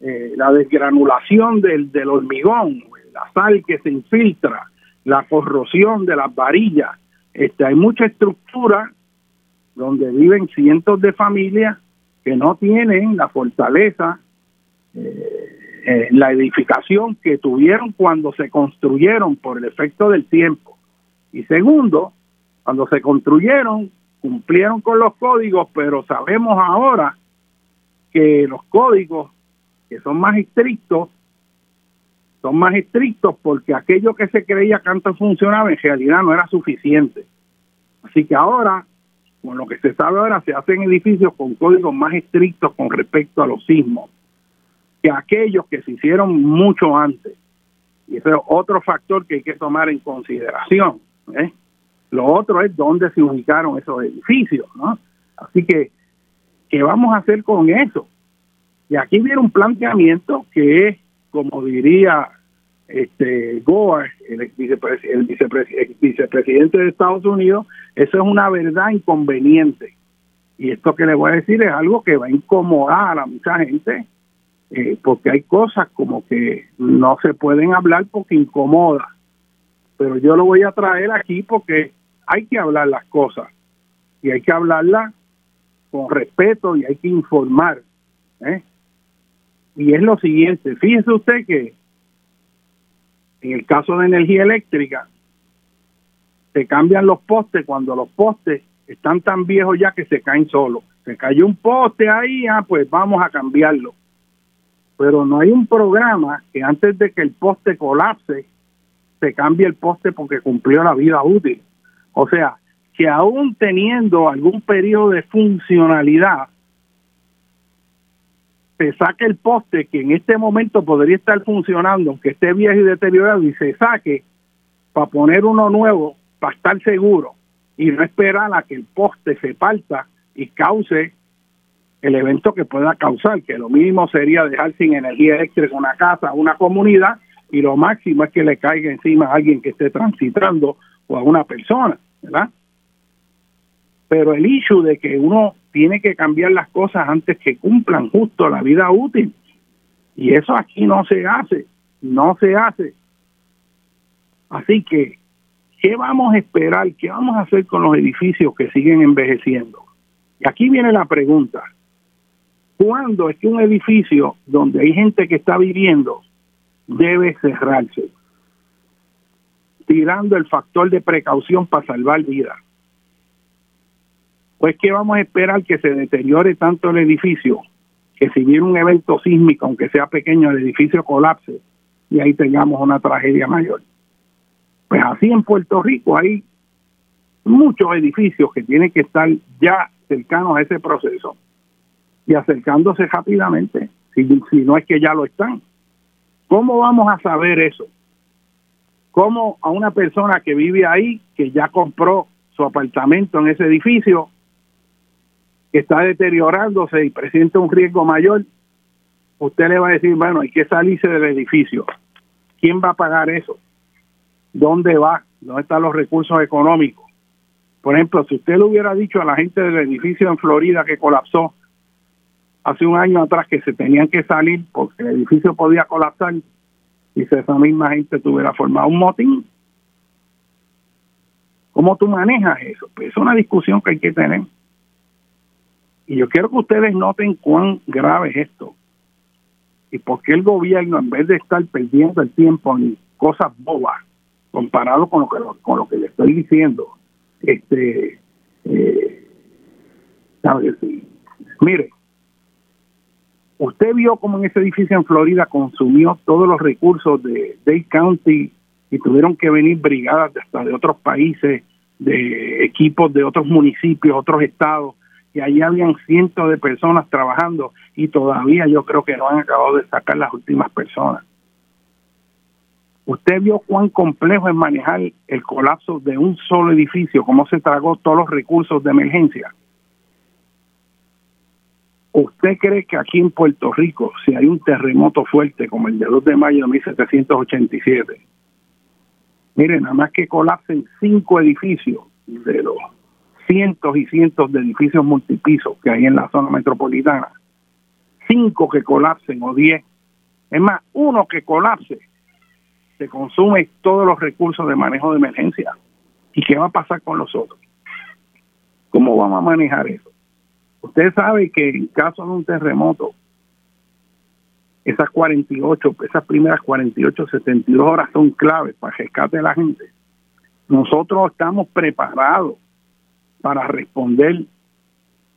eh, la desgranulación del, del hormigón, la sal que se infiltra, la corrosión de las varillas. Este, hay mucha estructura donde viven cientos de familias que no tienen la fortaleza, eh, la edificación que tuvieron cuando se construyeron por el efecto del tiempo. Y segundo, cuando se construyeron, cumplieron con los códigos, pero sabemos ahora que los códigos que son más estrictos, son más estrictos porque aquello que se creía que antes funcionaba en realidad no era suficiente. Así que ahora, con lo que se sabe ahora, se hacen edificios con códigos más estrictos con respecto a los sismos que aquellos que se hicieron mucho antes. Y ese es otro factor que hay que tomar en consideración. ¿eh? Lo otro es dónde se ubicaron esos edificios. ¿no? Así que, ¿qué vamos a hacer con eso? Y aquí viene un planteamiento que es, como diría este Gore, el, vicepresidente de Estados Unidos, eso es una verdad inconveniente. Y esto que le voy a decir es algo que va a incomodar a mucha gente, eh, porque hay cosas como que no se pueden hablar porque incomoda. Pero yo lo voy a traer aquí porque hay que hablar las cosas y hay que hablarlas con respeto y hay que informar. ¿eh? y es lo siguiente, fíjese usted que en el caso de energía eléctrica se cambian los postes cuando los postes están tan viejos ya que se caen solos. Se cayó un poste ahí, ah, pues vamos a cambiarlo. Pero no hay un programa que antes de que el poste colapse se cambie el poste porque cumplió la vida útil. O sea, que aún teniendo algún periodo de funcionalidad, se saque el poste que en este momento podría estar funcionando, aunque esté viejo y deteriorado, y se saque para poner uno nuevo, para estar seguro, y no esperar a que el poste se parta y cause el evento que pueda causar, que lo mínimo sería dejar sin energía eléctrica una casa, una comunidad, y lo máximo es que le caiga encima a alguien que esté transitando a una persona, ¿verdad? Pero el issue de que uno tiene que cambiar las cosas antes que cumplan justo la vida útil. Y eso aquí no se hace, no se hace. Así que, ¿qué vamos a esperar? ¿Qué vamos a hacer con los edificios que siguen envejeciendo? Y aquí viene la pregunta. ¿Cuándo es que un edificio donde hay gente que está viviendo debe cerrarse? Tirando el factor de precaución para salvar vidas pues que vamos a esperar que se deteriore tanto el edificio, que si viene un evento sísmico, aunque sea pequeño, el edificio colapse y ahí tengamos una tragedia mayor. Pues así en Puerto Rico hay muchos edificios que tienen que estar ya cercanos a ese proceso y acercándose rápidamente, si, si no es que ya lo están. ¿Cómo vamos a saber eso? ¿Cómo a una persona que vive ahí, que ya compró su apartamento en ese edificio, que está deteriorándose y presenta un riesgo mayor, usted le va a decir, bueno, hay que salirse del edificio. ¿Quién va a pagar eso? ¿Dónde va? ¿Dónde están los recursos económicos? Por ejemplo, si usted le hubiera dicho a la gente del edificio en Florida que colapsó hace un año atrás que se tenían que salir porque el edificio podía colapsar y si esa misma gente tuviera formado un motín, ¿cómo tú manejas eso? Pues es una discusión que hay que tener. Y yo quiero que ustedes noten cuán grave es esto. Y por qué el gobierno, en vez de estar perdiendo el tiempo en cosas bobas, comparado con lo que, con lo que le estoy diciendo, este, eh, Mire, usted vio cómo en ese edificio en Florida consumió todos los recursos de Dade County y tuvieron que venir brigadas de hasta de otros países, de equipos de otros municipios, otros estados, y allí habían cientos de personas trabajando y todavía yo creo que no han acabado de sacar las últimas personas. Usted vio cuán complejo es manejar el colapso de un solo edificio, cómo se tragó todos los recursos de emergencia. ¿Usted cree que aquí en Puerto Rico, si hay un terremoto fuerte como el de 2 de mayo de 1787, miren, nada más que colapsen cinco edificios de los cientos y cientos de edificios multipisos que hay en la zona metropolitana, cinco que colapsen o diez, es más, uno que colapse, se consume todos los recursos de manejo de emergencia. ¿Y qué va a pasar con los otros? ¿Cómo vamos a manejar eso? Usted sabe que en caso de un terremoto, esas 48, esas primeras 48, 72 horas son claves para el rescate de la gente. Nosotros estamos preparados para responder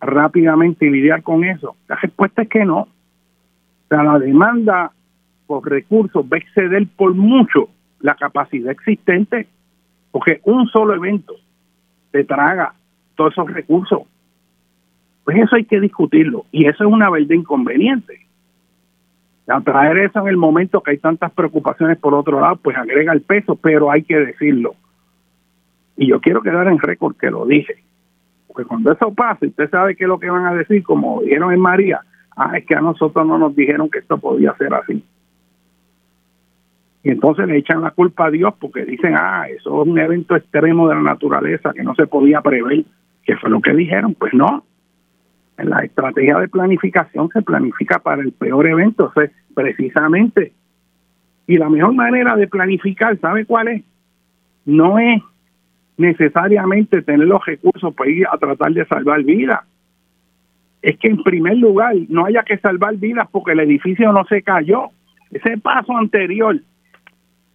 rápidamente y lidiar con eso. La respuesta es que no. O sea, la demanda por recursos va a exceder por mucho la capacidad existente, porque un solo evento te traga todos esos recursos. Pues eso hay que discutirlo y eso es una verdad inconveniente. traer eso en el momento que hay tantas preocupaciones por otro lado, pues agrega el peso, pero hay que decirlo. Y yo quiero quedar en récord que lo dije. Porque cuando eso pase, usted sabe qué es lo que van a decir, como dijeron en María, ah, es que a nosotros no nos dijeron que esto podía ser así. Y entonces le echan la culpa a Dios porque dicen, ah, eso es un evento extremo de la naturaleza que no se podía prever, que fue lo que dijeron. Pues no, en la estrategia de planificación se planifica para el peor evento, o precisamente. Y la mejor manera de planificar, ¿sabe cuál es? No es necesariamente tener los recursos para ir a tratar de salvar vidas. Es que en primer lugar no haya que salvar vidas porque el edificio no se cayó. Ese paso anterior,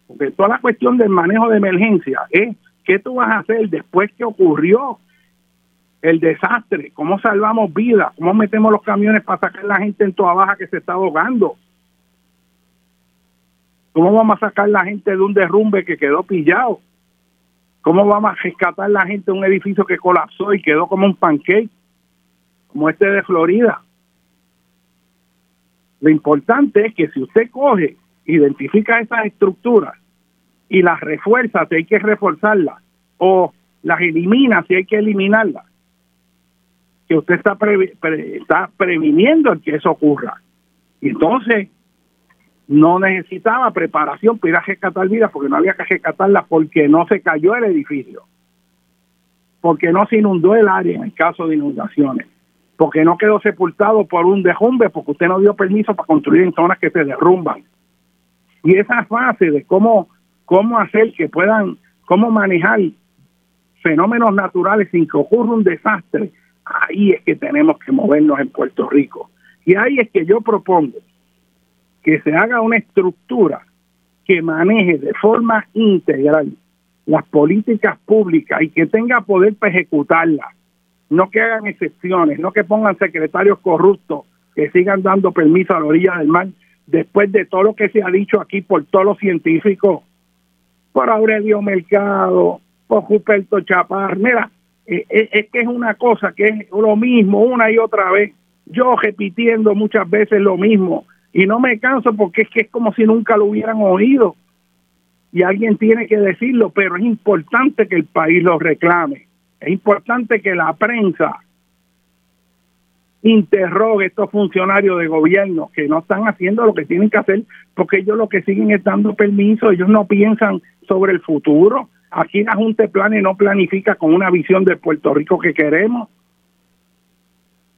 porque toda la cuestión del manejo de emergencia es qué tú vas a hacer después que ocurrió el desastre, cómo salvamos vidas, cómo metemos los camiones para sacar la gente en toda baja que se está ahogando. ¿Cómo vamos a sacar a la gente de un derrumbe que quedó pillado? ¿Cómo vamos a rescatar a la gente de un edificio que colapsó y quedó como un pancake, como este de Florida? Lo importante es que si usted coge, identifica esas estructuras y las refuerza si hay que reforzarlas o las elimina si hay que eliminarlas, que usted está, está previniendo el que eso ocurra. Y entonces no necesitaba preparación para ir a rescatar vidas porque no había que rescatarla porque no se cayó el edificio, porque no se inundó el área en caso de inundaciones, porque no quedó sepultado por un derrumbe, porque usted no dio permiso para construir en zonas que se derrumban. Y esa fase de cómo, cómo hacer que puedan, cómo manejar fenómenos naturales sin que ocurra un desastre, ahí es que tenemos que movernos en Puerto Rico. Y ahí es que yo propongo que se haga una estructura que maneje de forma integral las políticas públicas y que tenga poder para ejecutarlas. No que hagan excepciones, no que pongan secretarios corruptos que sigan dando permiso a la orilla del mar después de todo lo que se ha dicho aquí por todos los científicos, por Aurelio Mercado, por Ruperto Chapar. Mira, eh, eh, es, que es una cosa que es lo mismo una y otra vez. Yo repitiendo muchas veces lo mismo y no me canso porque es que es como si nunca lo hubieran oído. Y alguien tiene que decirlo, pero es importante que el país lo reclame. Es importante que la prensa interrogue a estos funcionarios de gobierno que no están haciendo lo que tienen que hacer porque ellos lo que siguen es dando permiso, ellos no piensan sobre el futuro. Aquí la Junta de Planes no planifica con una visión de Puerto Rico que queremos.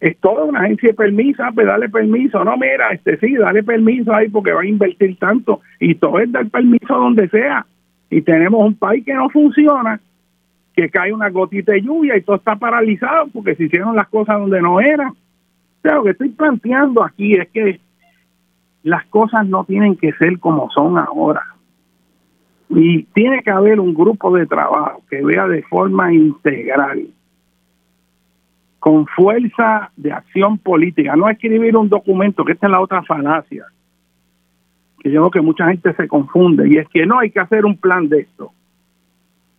Es toda una agencia de permiso, ah, pues dale permiso. No, mira, este sí, dale permiso ahí porque va a invertir tanto. Y todo es dar permiso donde sea. Y tenemos un país que no funciona, que cae una gotita de lluvia y todo está paralizado porque se hicieron las cosas donde no eran lo que estoy planteando aquí es que las cosas no tienen que ser como son ahora. Y tiene que haber un grupo de trabajo que vea de forma integral, con fuerza de acción política, no escribir un documento, que esta es la otra falacia, que yo creo que mucha gente se confunde, y es que no hay que hacer un plan de esto.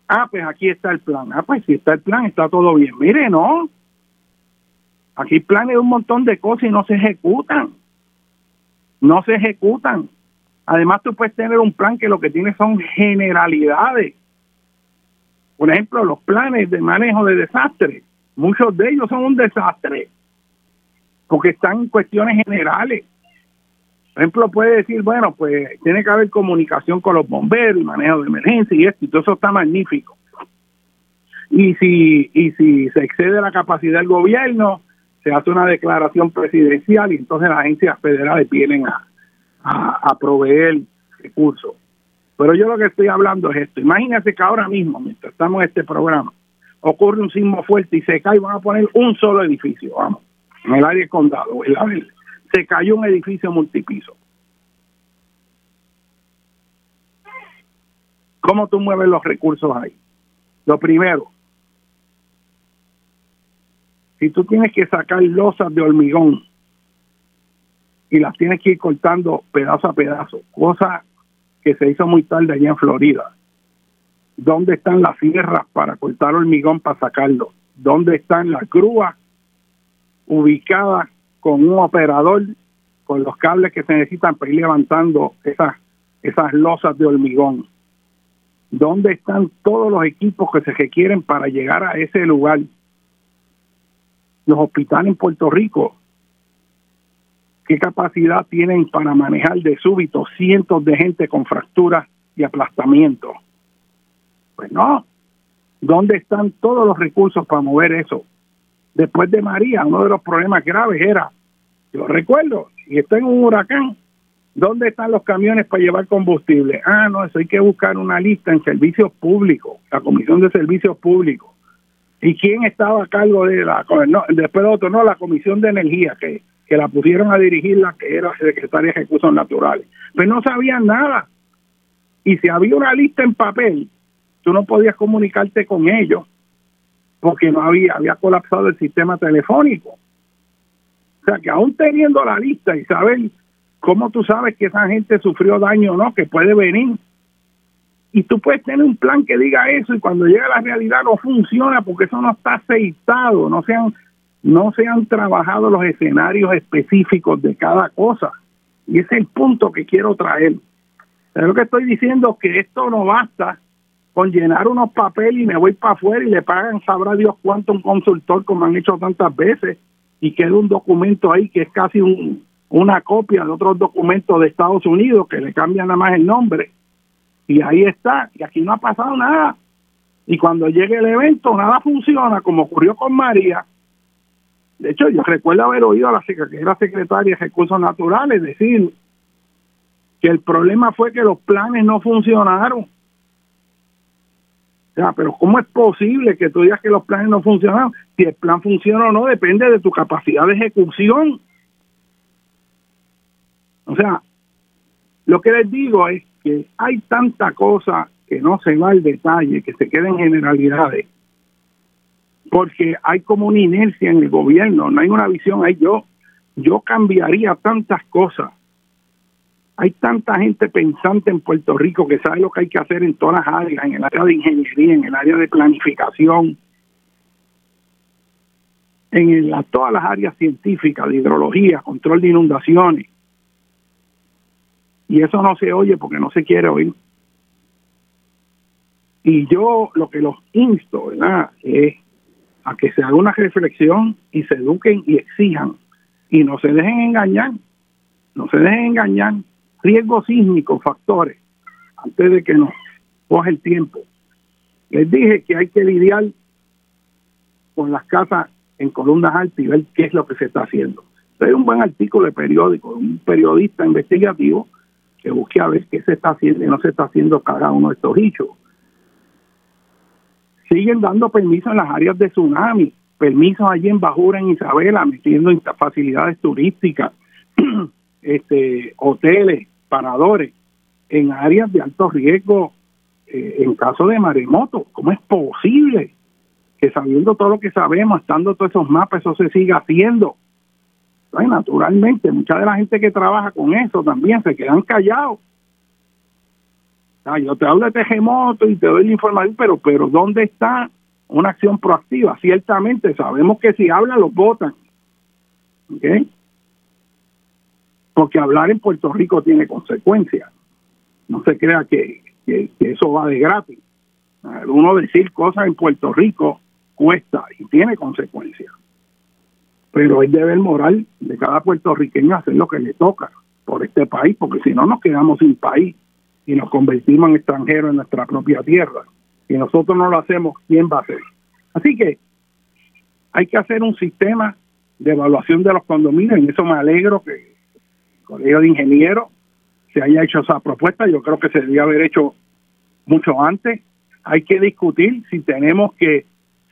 Ah, pues aquí está el plan. Ah, pues si está el plan, está todo bien. Mire, no, Aquí planes un montón de cosas y no se ejecutan. No se ejecutan. Además, tú puedes tener un plan que lo que tiene son generalidades. Por ejemplo, los planes de manejo de desastres. Muchos de ellos son un desastre porque están en cuestiones generales. Por ejemplo, puede decir, bueno, pues tiene que haber comunicación con los bomberos y manejo de emergencia y esto, y todo eso está magnífico. Y si, y si se excede la capacidad del gobierno, se hace una declaración presidencial y entonces las agencias federales vienen a, a, proveer recursos. Pero yo lo que estoy hablando es esto. Imagínense que ahora mismo, mientras estamos en este programa, ocurre un sismo fuerte y se cae, van a poner un solo edificio, vamos, en el área de condado, la Se cayó un edificio multipiso. ¿Cómo tú mueves los recursos ahí? Lo primero, si tú tienes que sacar losas de hormigón y las tienes que ir cortando pedazo a pedazo, cosa que se hizo muy tarde allá en Florida, ¿dónde están las sierras para cortar hormigón para sacarlo? ¿Dónde están las grúas ubicadas con un operador con los cables que se necesitan para ir levantando esas, esas losas de hormigón? ¿Dónde están todos los equipos que se requieren para llegar a ese lugar? los hospitales en Puerto Rico, ¿qué capacidad tienen para manejar de súbito cientos de gente con fracturas y aplastamiento? Pues no. ¿Dónde están todos los recursos para mover eso? Después de María, uno de los problemas graves era, yo recuerdo, y estoy en un huracán, ¿dónde están los camiones para llevar combustible? Ah, no, eso hay que buscar una lista en servicios públicos, la Comisión de Servicios Públicos ¿Y quién estaba a cargo de la, no, después de otro, no, la Comisión de Energía, que, que la pusieron a dirigir la que era secretaria de Recursos Naturales? Pues no sabían nada. Y si había una lista en papel, tú no podías comunicarte con ellos porque no había, había colapsado el sistema telefónico. O sea que aún teniendo la lista y saber cómo tú sabes que esa gente sufrió daño o no, que puede venir y tú puedes tener un plan que diga eso y cuando llega la realidad no funciona porque eso no está aceitado, no se han, no se han trabajado los escenarios específicos de cada cosa. Y ese es el punto que quiero traer. Pero lo que estoy diciendo es que esto no basta con llenar unos papeles y me voy para afuera y le pagan, sabrá Dios cuánto un consultor, como han hecho tantas veces, y queda un documento ahí que es casi un, una copia de otros documentos de Estados Unidos que le cambian nada más el nombre y ahí está, y aquí no ha pasado nada. Y cuando llegue el evento, nada funciona, como ocurrió con María. De hecho, yo recuerdo haber oído a la, que era secretaria de Recursos Naturales decir que el problema fue que los planes no funcionaron. O sea, pero ¿cómo es posible que tú digas que los planes no funcionaron? Si el plan funciona o no, depende de tu capacidad de ejecución. O sea, lo que les digo es que hay tanta cosa que no se va al detalle, que se queda en generalidades, porque hay como una inercia en el gobierno, no hay una visión ahí. Yo, yo cambiaría tantas cosas. Hay tanta gente pensante en Puerto Rico que sabe lo que hay que hacer en todas las áreas, en el área de ingeniería, en el área de planificación, en todas las áreas científicas, de hidrología, control de inundaciones, y eso no se oye porque no se quiere oír. Y yo lo que los insto, ¿verdad?, es a que se haga una reflexión y se eduquen y exijan y no se dejen engañar, no se dejen engañar. Riesgo sísmico, factores, antes de que nos coja el tiempo. Les dije que hay que lidiar con las casas en columnas altas y ver qué es lo que se está haciendo. Hay un buen artículo de periódico, un periodista investigativo que busque a ver qué se está haciendo y no se está haciendo cada uno de estos hechos. Siguen dando permisos en las áreas de tsunami, permisos allí en Bajura, en Isabela, metiendo facilidades turísticas, este, hoteles, paradores, en áreas de alto riesgo eh, en caso de maremoto. ¿Cómo es posible que sabiendo todo lo que sabemos, estando todos esos mapas, eso se siga haciendo? naturalmente, mucha de la gente que trabaja con eso también se quedan callados. Yo te hablo de terremoto y te doy la información, pero, pero ¿dónde está una acción proactiva? Ciertamente sabemos que si hablan los votan. Porque hablar en Puerto Rico tiene consecuencias. No se crea que, que, eso va de gratis. Uno decir cosas en Puerto Rico cuesta y tiene consecuencias pero es deber moral de cada puertorriqueño hacer lo que le toca por este país, porque si no nos quedamos sin país y nos convertimos en extranjeros en nuestra propia tierra. Si nosotros no lo hacemos, ¿quién va a hacer? Así que hay que hacer un sistema de evaluación de los condominios, y eso me alegro que el Colegio de Ingenieros se haya hecho esa propuesta, yo creo que se debería haber hecho mucho antes. Hay que discutir si tenemos que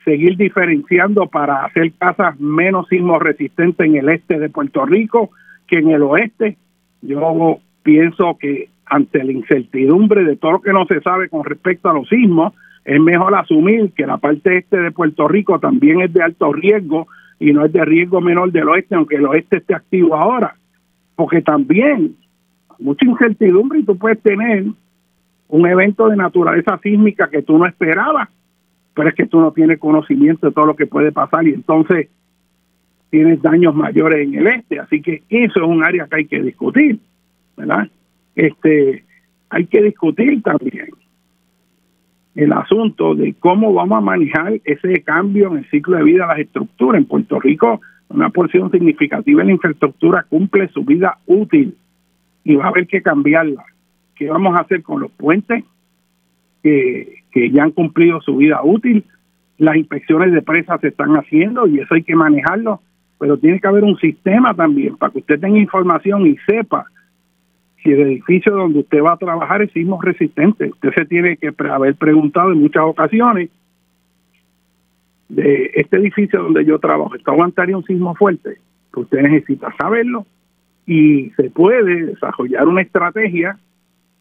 seguir diferenciando para hacer casas menos sismo resistentes en el este de Puerto Rico que en el oeste. Yo pienso que ante la incertidumbre de todo lo que no se sabe con respecto a los sismos, es mejor asumir que la parte este de Puerto Rico también es de alto riesgo y no es de riesgo menor del oeste, aunque el oeste esté activo ahora. Porque también mucha incertidumbre y tú puedes tener un evento de naturaleza sísmica que tú no esperabas pero es que tú no tienes conocimiento de todo lo que puede pasar y entonces tienes daños mayores en el este, así que eso es un área que hay que discutir, ¿verdad? Este, hay que discutir también el asunto de cómo vamos a manejar ese cambio en el ciclo de vida de las estructuras. En Puerto Rico, una porción significativa de la infraestructura cumple su vida útil y va a haber que cambiarla. ¿Qué vamos a hacer con los puentes? que, que ya han cumplido su vida útil. Las inspecciones de presas se están haciendo y eso hay que manejarlo, pero tiene que haber un sistema también para que usted tenga información y sepa si el edificio donde usted va a trabajar es sismo resistente. Usted se tiene que haber preguntado en muchas ocasiones de este edificio donde yo trabajo, ¿está aguantaría un sismo fuerte? Pues usted necesita saberlo y se puede desarrollar una estrategia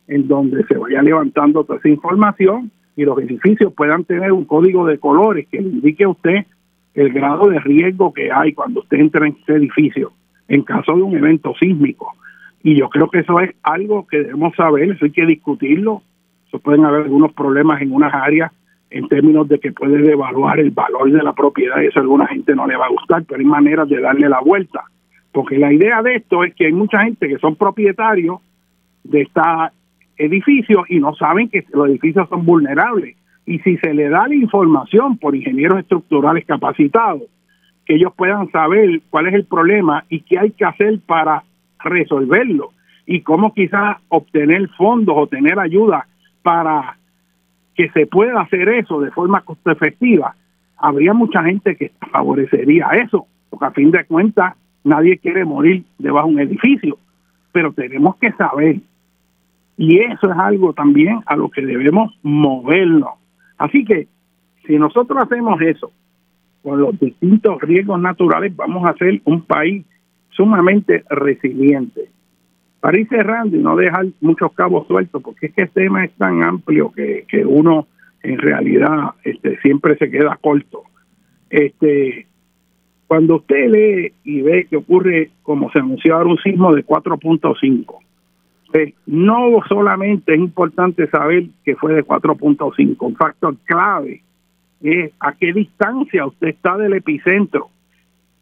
en donde se vaya levantando toda esa información y los edificios puedan tener un código de colores que le indique a usted el grado de riesgo que hay cuando usted entra en ese edificio en caso de un evento sísmico. Y yo creo que eso es algo que debemos saber, eso hay que discutirlo. Eso pueden haber algunos problemas en unas áreas en términos de que puede devaluar el valor de la propiedad y eso a alguna gente no le va a gustar, pero hay maneras de darle la vuelta. Porque la idea de esto es que hay mucha gente que son propietarios de esta edificios y no saben que los edificios son vulnerables. Y si se le da la información por ingenieros estructurales capacitados, que ellos puedan saber cuál es el problema y qué hay que hacer para resolverlo y cómo quizás obtener fondos o tener ayuda para que se pueda hacer eso de forma costo efectiva, habría mucha gente que favorecería eso, porque a fin de cuentas nadie quiere morir debajo de un edificio, pero tenemos que saber. Y eso es algo también a lo que debemos movernos. Así que si nosotros hacemos eso con los distintos riesgos naturales, vamos a ser un país sumamente resiliente. Para ir cerrando y no dejar muchos cabos sueltos, porque es que el tema es tan amplio que, que uno en realidad este, siempre se queda corto. Este, cuando usted lee y ve que ocurre, como se anunció ahora, un sismo de 4.5, no solamente es importante saber que fue de 4.5, un factor clave es a qué distancia usted está del epicentro.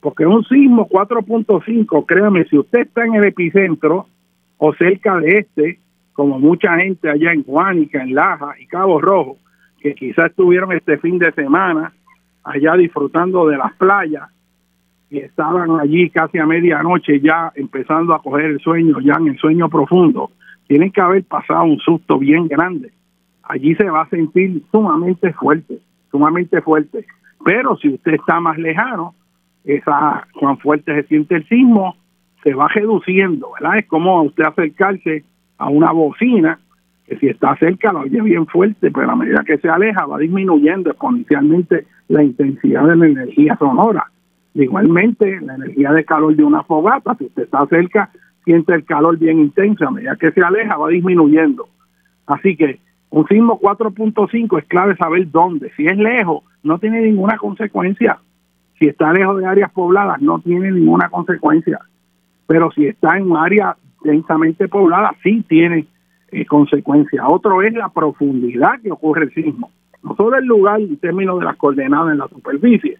Porque un sismo 4.5, créame, si usted está en el epicentro o cerca de este, como mucha gente allá en Juanica, en Laja y Cabo Rojo, que quizás estuvieron este fin de semana allá disfrutando de las playas y estaban allí casi a medianoche ya empezando a coger el sueño, ya en el sueño profundo, tienen que haber pasado un susto bien grande. Allí se va a sentir sumamente fuerte, sumamente fuerte. Pero si usted está más lejano, esa cuán fuerte se siente el sismo, se va reduciendo, ¿verdad? Es como usted acercarse a una bocina, que si está cerca lo oye bien fuerte, pero a medida que se aleja va disminuyendo exponencialmente la intensidad de la energía sonora. Igualmente, la energía de calor de una fogata, si usted está cerca, siente el calor bien intenso, a medida que se aleja va disminuyendo. Así que un sismo 4.5 es clave saber dónde. Si es lejos, no tiene ninguna consecuencia. Si está lejos de áreas pobladas, no tiene ninguna consecuencia. Pero si está en un área densamente poblada, sí tiene eh, consecuencia. Otro es la profundidad que ocurre el sismo. No solo el lugar en términos de las coordenadas en la superficie.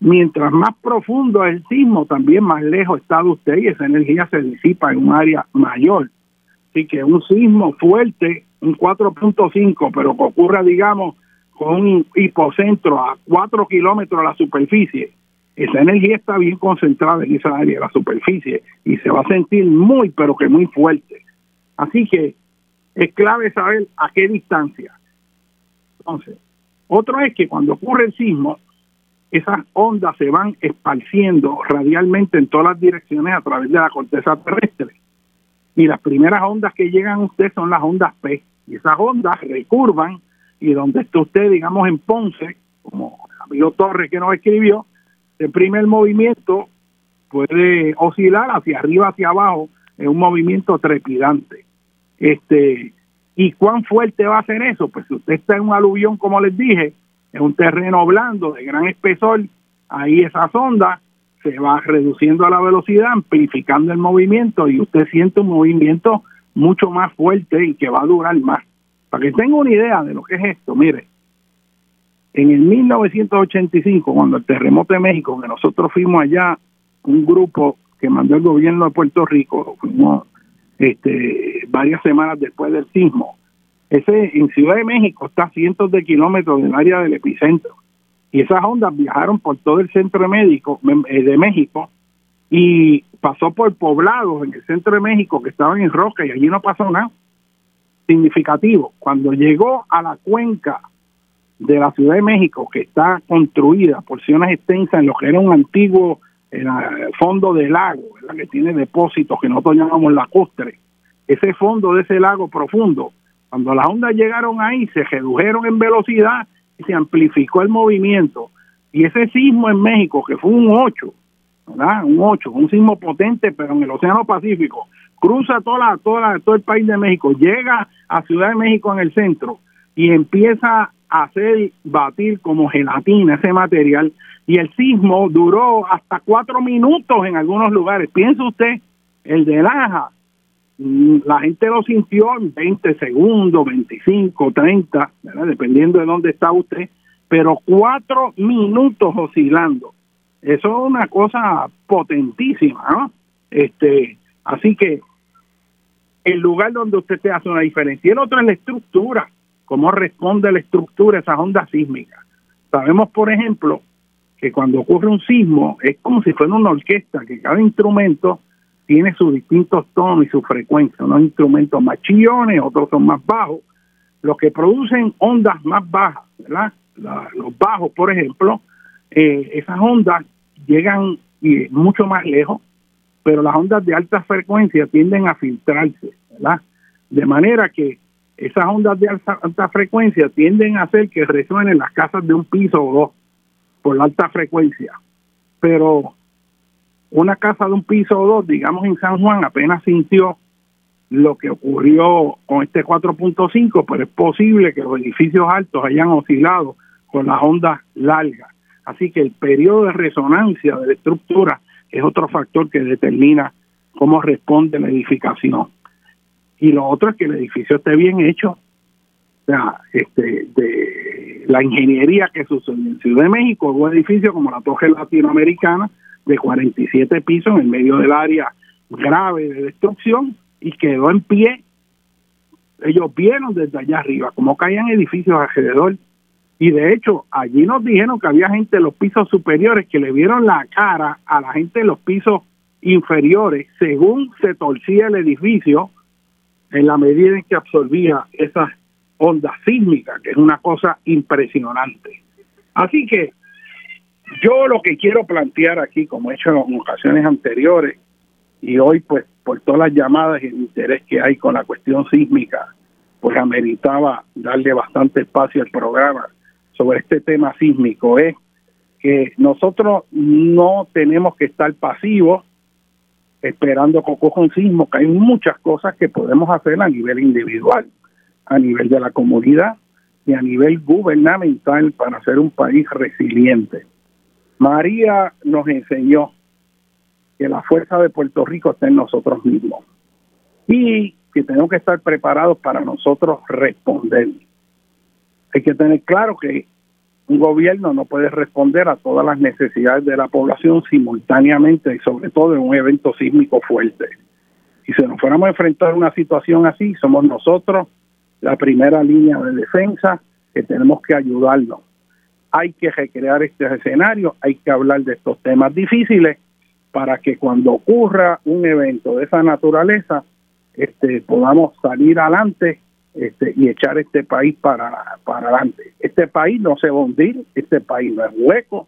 Mientras más profundo es el sismo, también más lejos está de usted y esa energía se disipa en un área mayor. Así que un sismo fuerte, un 4.5, pero que ocurra, digamos, con un hipocentro a 4 kilómetros de la superficie, esa energía está bien concentrada en esa área de la superficie y se va a sentir muy, pero que muy fuerte. Así que es clave saber a qué distancia. Entonces, otro es que cuando ocurre el sismo, esas ondas se van esparciendo radialmente en todas las direcciones a través de la corteza terrestre. Y las primeras ondas que llegan a usted son las ondas P. Y esas ondas recurvan y donde está usted, digamos, en Ponce, como el amigo Torres que nos escribió, el primer movimiento puede oscilar hacia arriba, hacia abajo, en un movimiento trepidante. Este, ¿Y cuán fuerte va a ser eso? Pues si usted está en un aluvión, como les dije, en un terreno blando de gran espesor, ahí esa sonda se va reduciendo a la velocidad, amplificando el movimiento y usted siente un movimiento mucho más fuerte y que va a durar más. Para que tenga una idea de lo que es esto, mire, en el 1985, cuando el terremoto de México, que nosotros fuimos allá, un grupo que mandó el gobierno de Puerto Rico, fuimos este, varias semanas después del sismo. Ese en Ciudad de México está a cientos de kilómetros del área del epicentro. Y esas ondas viajaron por todo el centro médico, eh, de México y pasó por poblados en el centro de México que estaban en roca y allí no pasó nada significativo. Cuando llegó a la cuenca de la Ciudad de México, que está construida porciones extensas en lo que era un antiguo fondo de lago, que tiene depósitos que nosotros llamamos lacustre. Ese fondo de ese lago profundo, cuando las ondas llegaron ahí, se redujeron en velocidad y se amplificó el movimiento. Y ese sismo en México, que fue un 8, ¿verdad? Un 8, un sismo potente, pero en el Océano Pacífico, cruza toda toda todo el país de México, llega a Ciudad de México en el centro y empieza a hacer batir como gelatina ese material y el sismo duró hasta cuatro minutos en algunos lugares. Piensa usted, el de Laja, mm, la gente lo sintió en 20 segundos, 25, 30, dependiendo de dónde está usted, pero cuatro minutos oscilando. Eso es una cosa potentísima, ¿no? Este, así que el lugar donde usted te hace una diferencia. Y el otro es la estructura, cómo responde la estructura a esas ondas sísmicas. Sabemos, por ejemplo, que cuando ocurre un sismo es como si fuera una orquesta, que cada instrumento tiene sus distintos tonos y su frecuencia. Unos instrumentos más chillones, otros son más bajos. Los que producen ondas más bajas, ¿verdad? los bajos, por ejemplo, eh, esas ondas llegan mucho más lejos, pero las ondas de alta frecuencia tienden a filtrarse, ¿verdad? De manera que esas ondas de alta, alta frecuencia tienden a hacer que resuenen las casas de un piso o dos por la alta frecuencia. Pero una casa de un piso o dos, digamos en San Juan, apenas sintió lo que ocurrió con este 4.5, pero es posible que los edificios altos hayan oscilado con las ondas largas. Así que el periodo de resonancia de la estructura es otro factor que determina cómo responde la edificación. Y lo otro es que el edificio esté bien hecho. O sea, este, de la ingeniería que sucede en Ciudad de México, un edificio como la Torre Latinoamericana de 47 pisos en el medio del área grave de destrucción y quedó en pie. Ellos vieron desde allá arriba cómo caían edificios alrededor Y de hecho, allí nos dijeron que había gente en los pisos superiores que le vieron la cara a la gente de los pisos inferiores según se torcía el edificio en la medida en que absorbía esas ondas sísmicas, que es una cosa impresionante. Así que yo lo que quiero plantear aquí, como he hecho en ocasiones anteriores, y hoy pues por todas las llamadas y el interés que hay con la cuestión sísmica, pues ameritaba darle bastante espacio al programa sobre este tema sísmico, es que nosotros no tenemos que estar pasivos esperando que un sismo, que hay muchas cosas que podemos hacer a nivel individual, a nivel de la comunidad y a nivel gubernamental para ser un país resiliente. María nos enseñó que la fuerza de Puerto Rico está en nosotros mismos y que tenemos que estar preparados para nosotros responder. Hay que tener claro que un gobierno no puede responder a todas las necesidades de la población simultáneamente y sobre todo en un evento sísmico fuerte. Si se nos fuéramos a enfrentar a una situación así, somos nosotros la primera línea de defensa que tenemos que ayudarnos. Hay que recrear este escenario, hay que hablar de estos temas difíciles para que cuando ocurra un evento de esa naturaleza, este, podamos salir adelante este, y echar este país para, para adelante. Este país no se va este país no es hueco,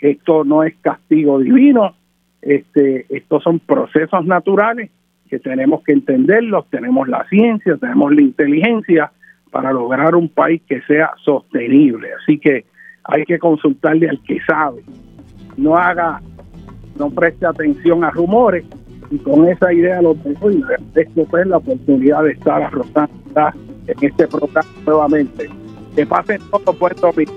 esto no es castigo divino, este, estos son procesos naturales que tenemos que entenderlos, tenemos la ciencia, tenemos la inteligencia para lograr un país que sea sostenible. Así que hay que consultarle al que sabe, no haga, no preste atención a rumores y con esa idea lo tengo y esto es la oportunidad de estar arrojando en este programa nuevamente. Que pasen todo Puerto Rico.